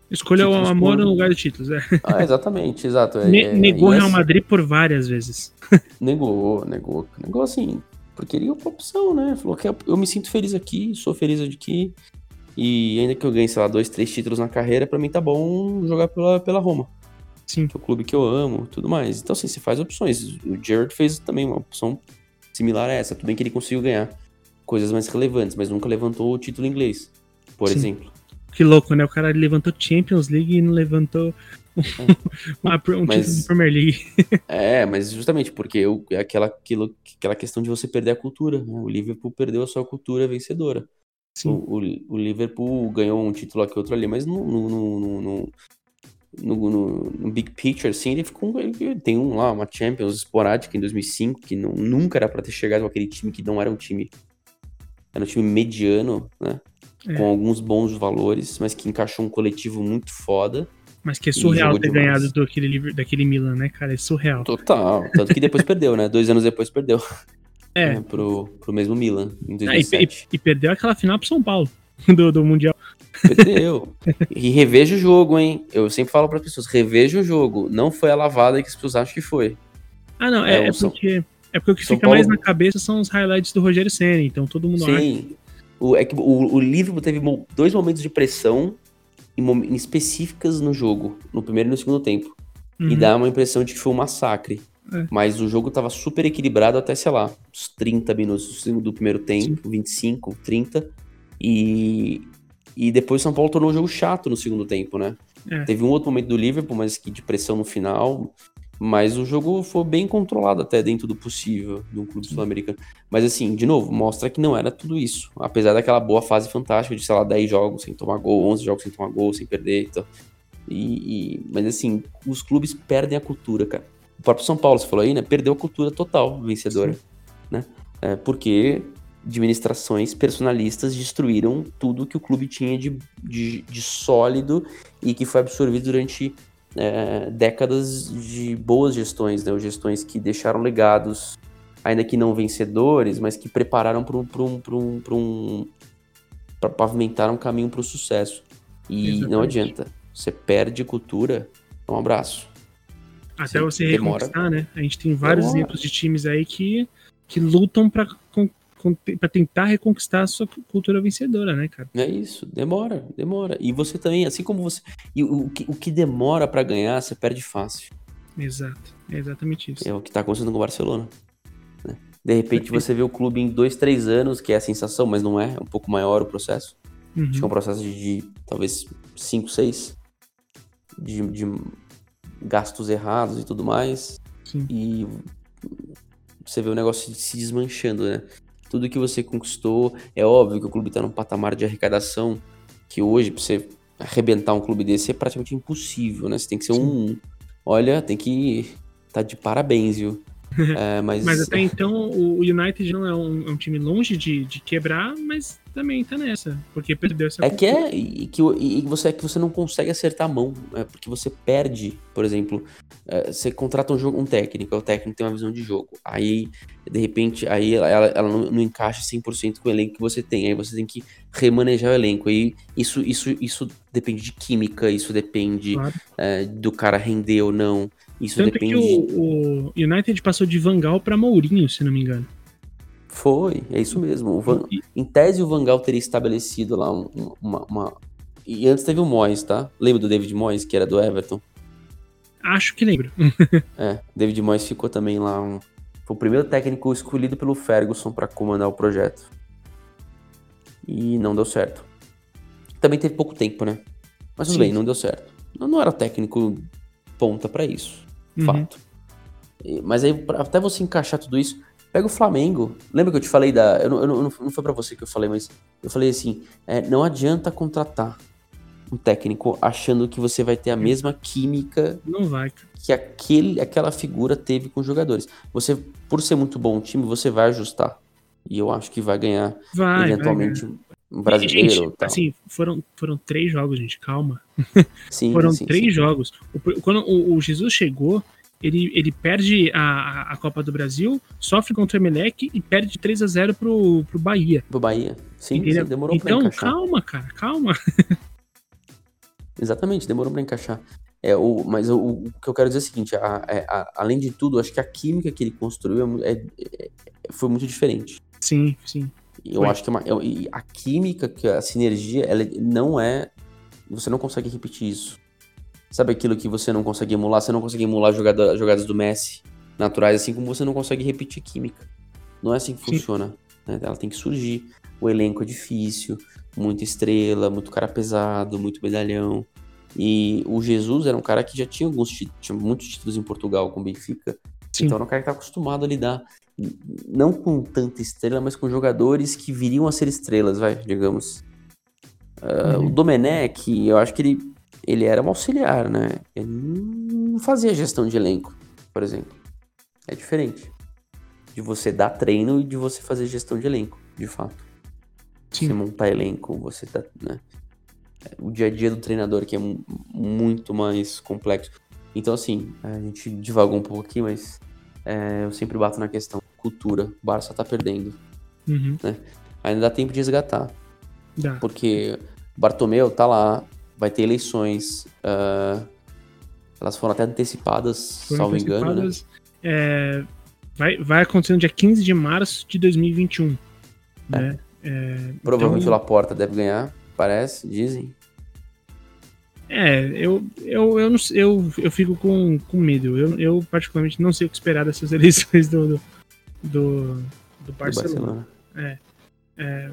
Escolheu o amor por... no lugar de títulos, é. Ah, exatamente, exato. É, ne é, negou Real assim, Madrid por várias vezes. negou, negou. Negou assim, porque ele é uma opção, né? Falou que eu me sinto feliz aqui, sou feliz aqui. E ainda que eu ganhe, sei lá, dois, três títulos na carreira, para mim tá bom jogar pela, pela Roma. Sim. Que é o clube que eu amo, tudo mais. Então, assim, você faz opções. O Jared fez também uma opção similar a essa. Tudo bem que ele conseguiu ganhar coisas mais relevantes, mas nunca levantou o título inglês, por Sim. exemplo. Que louco, né? O cara levantou Champions League e não levantou uma, um mas, título de Premier League. é, mas justamente porque eu, é aquela, aquilo, aquela questão de você perder a cultura. Né? O Liverpool perdeu a sua cultura vencedora. O, o, o, Liverpool ganhou um título aqui outro ali, mas não, no, no, no, big picture, assim, ele ficou. Ele tem um lá, uma Champions esporádica em 2005, que não, nunca era para ter chegado com aquele time que não era um time. Era um time mediano, né? É. Com alguns bons valores, mas que encaixou um coletivo muito foda. Mas que é surreal ter demais. ganhado do, aquele, daquele Milan, né, cara? É surreal. Total. Tanto que depois perdeu, né? Dois anos depois perdeu. É. Né? Pro, pro mesmo Milan, em 2007. Ah, e, e, e, perdeu aquela final pro São Paulo, do, do Mundial. Perdeu. e reveja o jogo, hein? Eu sempre falo para as pessoas, reveja o jogo. Não foi a lavada que as pessoas acham que foi. Ah, não, é, é, é porque é porque o que São fica Paulo... mais na cabeça são os highlights do Rogério Senna, então todo mundo Sim. Acha. O, é que o, o Liverpool teve dois momentos de pressão em, em específicas no jogo, no primeiro e no segundo tempo. E Uhum. dá uma impressão de que foi um massacre. É. Mas o jogo tava super equilibrado até, sei lá, uns 30 minutos do primeiro tempo, 25, 30. E, e depois o São Paulo tornou o jogo chato no segundo tempo, né? É. Teve um outro momento do Liverpool, mas que de pressão no final. Mas o jogo foi bem controlado até dentro do possível de um clube sul-americano. Mas assim, de novo, mostra que não era tudo isso. Apesar daquela boa fase fantástica de, sei lá, 10 jogos sem tomar gol, 11 jogos sem tomar gol, sem perder. Então. E, e- mas assim, os clubes perdem a cultura, cara. O próprio São Paulo, você falou aí, né? Perdeu a cultura total vencedora. Né? É, porque administrações personalistas destruíram tudo que o clube tinha de, de, de sólido e que foi absorvido durante é, décadas de boas gestões, né? Gestões que deixaram legados, ainda que não vencedores, mas que prepararam para um, pra um, pra um, pra um para pavimentar um caminho para o sucesso. E não Exatamente. adianta. Você perde cultura, um abraço. Até Sim, você demora. reconquistar, né? A gente tem vários Demora. exemplos de times aí que, que lutam con- pra tentar reconquistar a sua cultura vencedora, né, cara? É isso, demora, demora. E você também, assim como você. E o, que, o que demora para ganhar, você perde fácil. Exato. É exatamente isso. É o que tá acontecendo com o Barcelona. né? De repente você vê o clube em dois, três anos, que é a sensação, mas não é, é um pouco maior o processo. Uhum. Acho que é um processo de, de, talvez cinco, seis de, de gastos errados e tudo mais. Sim. E você vê o negócio se desmanchando, né? Tudo que você conquistou, é óbvio que o clube tá num patamar de arrecadação que hoje, pra você arrebentar um clube desse, é praticamente impossível, né? Você tem que ser um. Olha, tem que. Tá de parabéns, viu? É, mas, Mas até então o United não é um, é um time longe de, de quebrar, mas também tá nessa. Porque perdeu essa É que é e que, e você, é que você não consegue acertar a mão, é porque você perde, por exemplo, é, você contrata um, jogo, um técnico, o técnico tem uma visão de jogo, aí de repente aí ela, ela- ela não, não encaixa 100% com o elenco que você tem, aí você tem que remanejar o elenco, aí isso, isso, isso depende de química, isso depende Claro. é, do cara render ou não, isso Tanto depende... que o, o United passou de Vangal pra Mourinho, se não me engano. Foi, é isso mesmo. Van- Em tese, o Vangal teria estabelecido lá um- um- uma, uma- E antes teve o Moyes, tá? Lembra do David Moyes, que era do Everton? Acho que lembro. É, David Moyes ficou também lá. Um... Foi o primeiro técnico escolhido pelo Ferguson para comandar o projeto. E não deu certo. Também teve pouco tempo, né? Mas tudo Sim. bem, não deu certo. Não, não era técnico ponta para isso. Uhum. Fato. Mas aí, até você encaixar tudo isso, pega o Flamengo. Lembra que eu te falei da. Eu não, eu não, foi pra você que eu falei, mas eu falei assim: é, não adianta contratar um técnico achando que você vai ter a mesma química Não vai, que aquele, aquela figura teve com os jogadores. Você, por ser muito bom time, você vai ajustar. E eu acho que vai ganhar Vai, eventualmente vai, um brasileiro. Gente, tal. assim, foram, foram três jogos, gente, calma. sim, Foram sim, três sim. jogos. O- quando o, o Jesus chegou, ele, ele perde a, a Copa do Brasil, sofre contra o Emelec e perde 3 a 0 pro, pro Bahia. Pro Bahia. Sim, entendeu? sim, demorou pra então, encaixar. calma, cara, calma. Exatamente, demorou pra encaixar. É, o, mas o, o que eu quero dizer é o seguinte: a- é, a- além de tudo, acho que a química que ele construiu é mu- é- é- foi muito diferente. Sim, sim. Eu Foi. acho que é uma- é- a química, que a sinergia, ela não é. Você não consegue repetir isso. Sabe aquilo que você não consegue emular? Você não consegue emular jogada, jogadas do Messi naturais, assim como você não consegue repetir química. Não é assim que Sim. funciona. né? Ela tem que surgir. O elenco é difícil, muita estrela, muito cara pesado, muito medalhão. E o Jesus era um cara que já tinha alguns títulos, tinha muitos títulos em Portugal com o Benfica. Sim. Então era um cara que tá acostumado a lidar não com tanta estrela, mas com jogadores que viriam a ser estrelas, vai, digamos. Ah, Uhum. O Domenech, eu acho que ele, ele era um auxiliar, né? Ele não fazia gestão de elenco, por exemplo. É diferente de você dar treino e de você fazer gestão de elenco, de fato. Sim. Você montar elenco, você tá, né? O dia a dia do treinador que é mu- muito mais complexo. Então, assim, a gente divagou um pouco aqui, mas é, eu sempre bato na questão cultura. O Barça tá perdendo. Uhum, Ainda dá tempo de resgatar, dá. porque Bartomeu tá lá, vai ter eleições. ah, elas foram até antecipadas, Foram salvo engano, né? antecipadas, é, vai, vai acontecer no dia 15 de março de 2021. Né? É, Provavelmente então, o Laporta deve ganhar, parece, dizem. É, eu, eu, eu, não, eu, eu fico com, com medo. Eu, eu, particularmente, não sei o que esperar dessas eleições do, do, do, do Barcelona. Do Barcelona. É, é,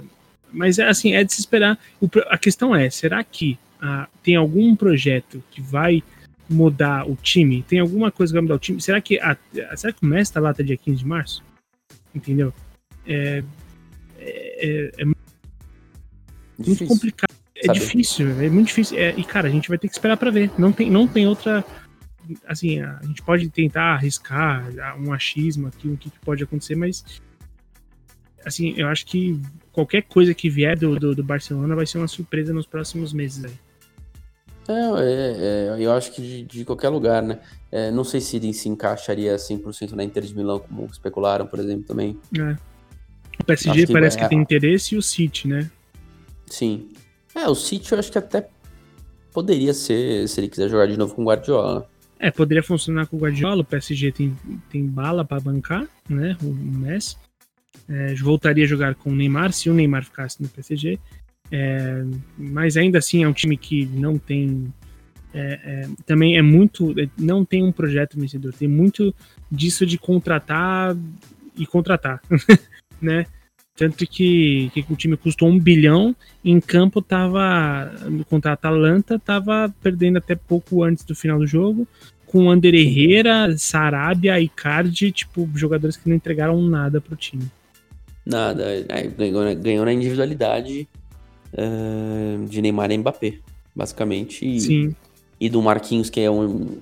mas, é assim, é de se esperar. O, a questão é, será que ah, tem algum projeto que vai mudar o time? Tem alguma coisa que vai mudar o time? Será que, a, será que o Messi tá lá até dia 15 de março? Entendeu? É, é, é muito complicado é difícil, é muito difícil. É, e, cara, a gente vai ter que esperar para ver. Não tem, não tem outra. Assim, a gente pode tentar arriscar um achismo aqui, o que, que pode acontecer, mas. Assim, eu acho que qualquer coisa que vier do, do, do Barcelona vai ser uma surpresa nos próximos meses aí. É, é, é, eu acho que de, de qualquer lugar, né? É, não sei se se encaixaria 100% na Inter de Milão, como especularam, por exemplo, também. É. O PSG que parece que é tem interesse e o City, né? Sim. É, o City eu acho que até poderia ser, se ele quiser jogar de novo com o Guardiola. É, poderia funcionar com o Guardiola, o PSG tem, tem bala para bancar, né, o Messi. É, voltaria a jogar com o Neymar, se o Neymar ficasse no PSG. É, mas ainda assim é um time que não tem... É, é também é muito... Não tem um projeto vencedor, tem muito disso de contratar e contratar, né? Tanto que, que o time custou um bilhão, em campo tava, contra a Atalanta, tava perdendo até pouco antes do final do jogo, com Ander Herrera, Sarabia, Icardi, tipo, jogadores que não entregaram nada pro time. Nada, ganhou, ganhou na individualidade uh, de Neymar e Mbappé, basicamente. E, Sim. E do Marquinhos, que é um,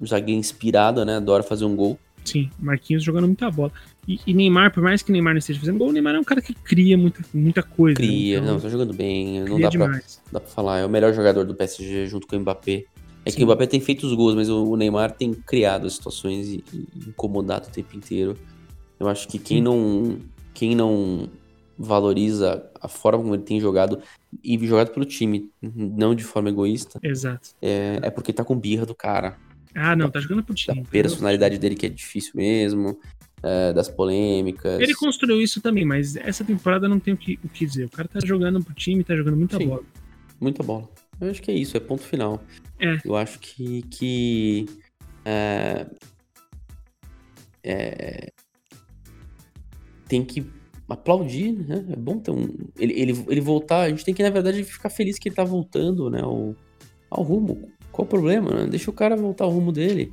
um zagueiro inspirado, né? Adora fazer um gol. Sim, Marquinhos jogando muita bola. E, e, Neymar, por mais que Neymar não esteja fazendo gol, o Neymar é um cara que cria muita, muita coisa. Né? Cria, né? então, não, tá jogando bem. Não dá pra, dá pra falar. É o melhor jogador do PSG junto com o Mbappé. É Sim. que o Mbappé tem feito os gols, mas o, Neymar tem criado as situações e, e, incomodado o tempo inteiro. Eu acho que quem não, quem não valoriza a forma como ele tem jogado e jogado pelo time, não de forma egoísta. Exato. É, é porque tá com birra do cara. Ah, não, tá jogando pro time. A personalidade dele que é difícil mesmo é, das polêmicas. Ele construiu isso também, mas essa temporada não tem o que, o que dizer. O cara tá jogando pro time, tá jogando muita Sim, bola. Muita bola. Eu acho que é isso, é ponto final. É. Eu acho que. que é, é, tem que aplaudir, né? É bom ter um. Ele, ele, ele voltar. A gente tem que, na verdade, ficar feliz que ele tá voltando, né? Ao, ao rumo. Qual o problema, né? Deixa o cara voltar ao rumo dele.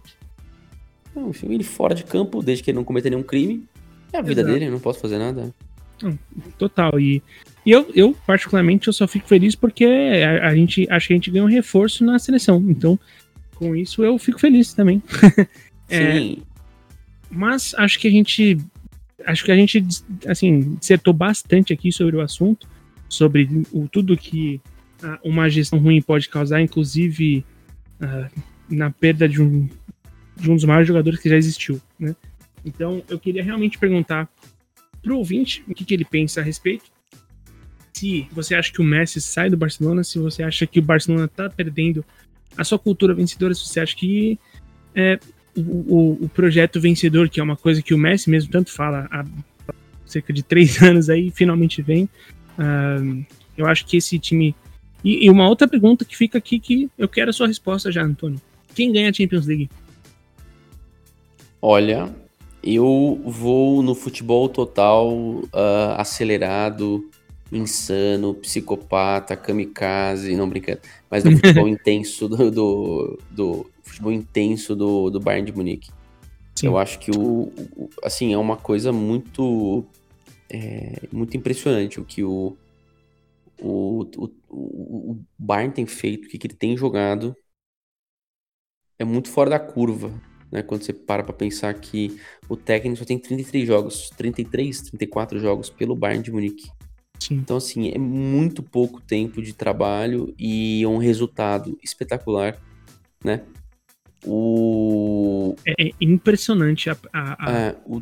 Não, ele fora de campo, desde que ele não cometa nenhum crime. É a vida Exato. dele, não posso fazer nada. Total. E, e eu, eu, particularmente, eu só fico feliz porque a, a gente acho que a gente ganhou um reforço na seleção. Então, com isso, eu fico feliz também. é, Sim. mas acho que a gente. Acho que a gente, assim, dissertou bastante aqui sobre o assunto, sobre o, tudo que uma gestão ruim pode causar, inclusive uh, na perda de um, de um dos maiores jogadores que já existiu, né? Então, eu queria realmente perguntar pro ouvinte o que, que ele pensa a respeito. Se você acha que o Messi sai do Barcelona, se você acha que o Barcelona tá perdendo a sua cultura vencedora, se você acha que é, o, o, o, projeto vencedor, que é uma coisa que o Messi mesmo tanto fala há cerca de três anos aí, finalmente vem. Uh, eu acho que esse time. E, e, uma outra pergunta que fica aqui que eu quero a sua resposta já, Antônio. Quem ganha a Champions League? Olha, eu vou no futebol total uh, acelerado, insano, psicopata, kamikaze, não brincando, mas no futebol intenso do, do, do, futebol intenso do, do Bayern de Munique. Sim. Eu acho que o, o, assim é uma coisa muito é, muito impressionante o que o o, o, o Bayern tem feito, o que, que ele tem jogado é muito fora da curva né? Quando você para para pensar que o técnico só tem 33 jogos, 33, 34 jogos pelo Bayern de Munique. Sim. Então, assim, é muito pouco tempo de trabalho e um resultado espetacular, né? O... É, é impressionante a, a, a, é, o,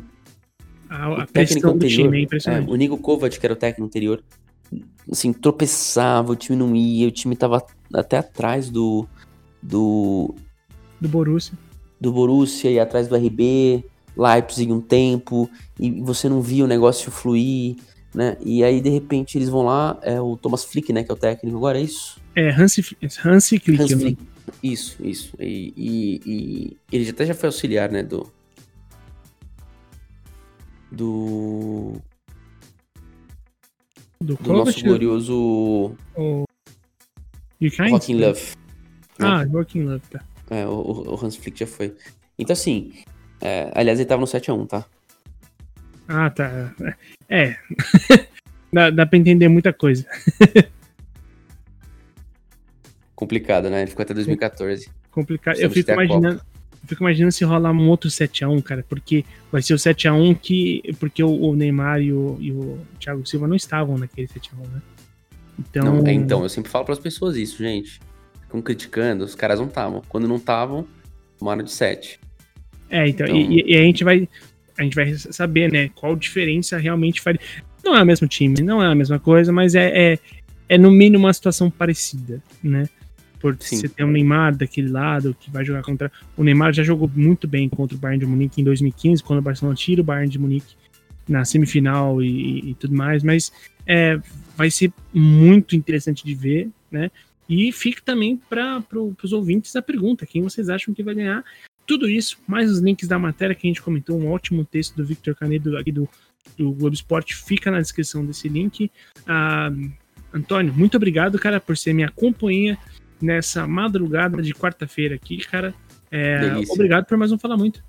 a, o técnico anterior, é é, o Nico Kovac, que era o técnico anterior, assim, tropeçava, o time não ia, o time tava até atrás do... Do, do Borussia do Borussia e atrás do RB, Leipzig um tempo, e você não via o negócio fluir, né? E aí, de repente, eles vão lá, é o Thomas Flick, né, que é o técnico agora, é isso? É, Hansi, Hansi Flick. Hans né? Flick. Isso, isso. E, e- e ele até já foi auxiliar, né, do... Do... Do, Do nosso glorioso o... Joaquim Love. Ah, Joaquim Love, tá. É, o, o Hans Flick já foi. Então, assim... é, aliás, ele tava no 7x1, tá? Ah, tá. É. dá, dá pra entender muita coisa. Complicado, né? Ele ficou até 2014. Complicado. Eu fico imaginando. Eu fico imaginando se rolar um outro 7x1, cara, porque vai ser o 7x1 que. Porque o, o Neymar e o, e o Thiago Silva não estavam naquele 7x1, né? Então. Não, é, então, eu sempre falo pras pessoas isso, gente. Ficam criticando, os caras não estavam. Quando não estavam, tomaram de 7. É, então, Então- E, e a gente vai. A gente vai saber, né, qual diferença realmente faria. Não é o mesmo time, não é a mesma coisa, mas é, é, é no mínimo uma situação parecida, né? Porque Sim. você tem o Neymar daquele lado que vai jogar contra. O Neymar já jogou muito bem contra o Bayern de Munique em 2015, quando o Barcelona tira o Bayern de Munique na semifinal e, e- e tudo mais, mas é, vai ser muito interessante de ver, né? E fica também para pro, os ouvintes a pergunta: quem vocês acham que vai ganhar? Tudo isso, mais os links da matéria que a gente comentou, um ótimo texto do Victor Canedo aqui do, do Globo Esporte, fica na descrição desse link. Ah, Antônio, muito obrigado, cara, por ser minha companhia nessa madrugada de quarta-feira aqui, cara. É, obrigado por mais um Falar Muito.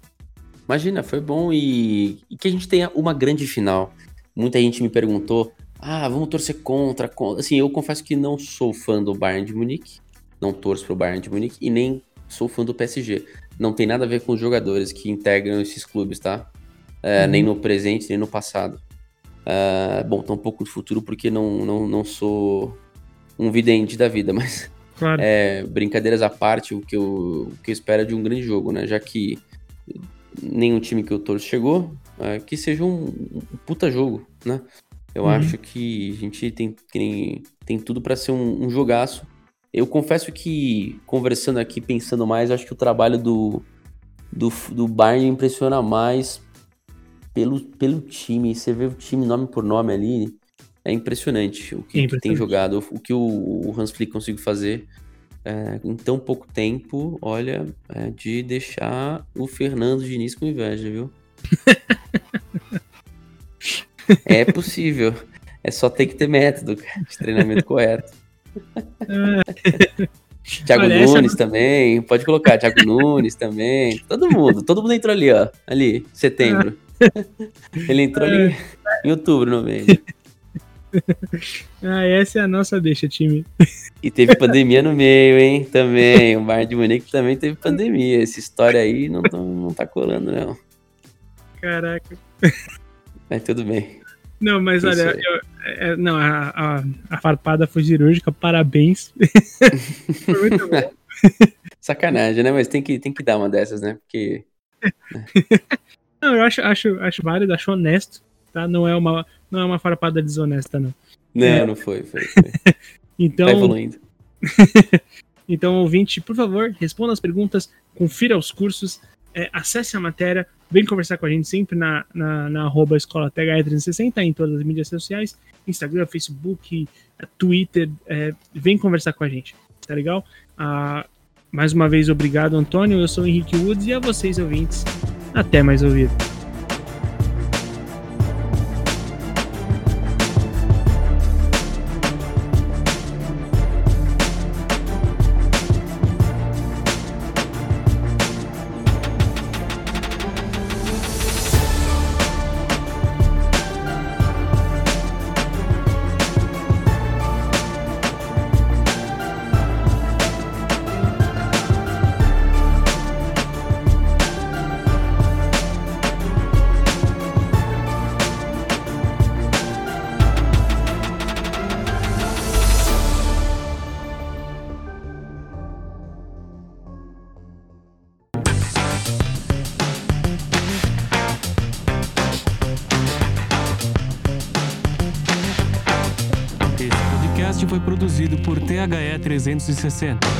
Imagina, foi bom e, e que a gente tenha uma grande final. Muita gente me perguntou: ah, vamos torcer contra, contra. Assim, eu confesso que não sou fã do Bayern de Munique, não torço pro Bayern de Munique e nem sou fã do PSG. Não tem nada a ver com os jogadores que integram esses clubes, tá? É, Uhum. Nem no presente, nem no passado. É, bom, tá um pouco do futuro porque não, não, não sou um vidente da vida, mas Claro. é, brincadeiras à parte, o que, eu, o que eu espero é de um grande jogo, né? Já que nenhum time que eu torço chegou, é, que seja um, um puta jogo, né? Eu Uhum. acho que a gente tem, tem, tem tudo pra ser um, um jogaço. Eu confesso que, conversando aqui, pensando mais, acho que o trabalho do, do, do Bayern impressiona mais pelo, pelo time. Você vê o time nome por nome ali, é impressionante o que, É que tem impressionante. jogado, o que o, o Hans Flick conseguiu fazer é, em tão pouco tempo, olha, é de deixar o Fernando Diniz com inveja, viu? é possível. É só ter que ter método de treinamento correto. Thiago Olha, essa- Nunes também, pode colocar, Thiago Nunes também, todo mundo, todo mundo entrou ali, ó, ali, setembro. Ele entrou ali em outubro, novembro. Ah, essa é a nossa deixa, time. E teve pandemia no meio, hein? Também. O Bayern de Munique também teve pandemia. Essa história aí não, não tá colando, não. Caraca. Mas tudo bem. Não, mas Isso olha, eu- é, não, a, a, a farpada foi cirúrgica, parabéns. foi muito bom. Sacanagem, né? Mas tem que, tem que dar uma dessas, né? Porque. Não, eu acho, acho, acho válido, acho honesto, tá? Não é uma, não é uma farpada desonesta, não. Não, É. não foi, foi. foi. Então, Tá evoluindo. então, ouvinte, por favor, responda as perguntas, confira os cursos, é, acesse a matéria, vem conversar com a gente sempre na, na, na arroba escola THE360 em todas as mídias sociais, Instagram, Facebook, eh, Twitter, é, vem conversar com a gente, tá legal? Ah, mais uma vez, obrigado, Antônio. Eu sou o Henrique Woods e a vocês, ouvintes, até mais ouvir. 1960.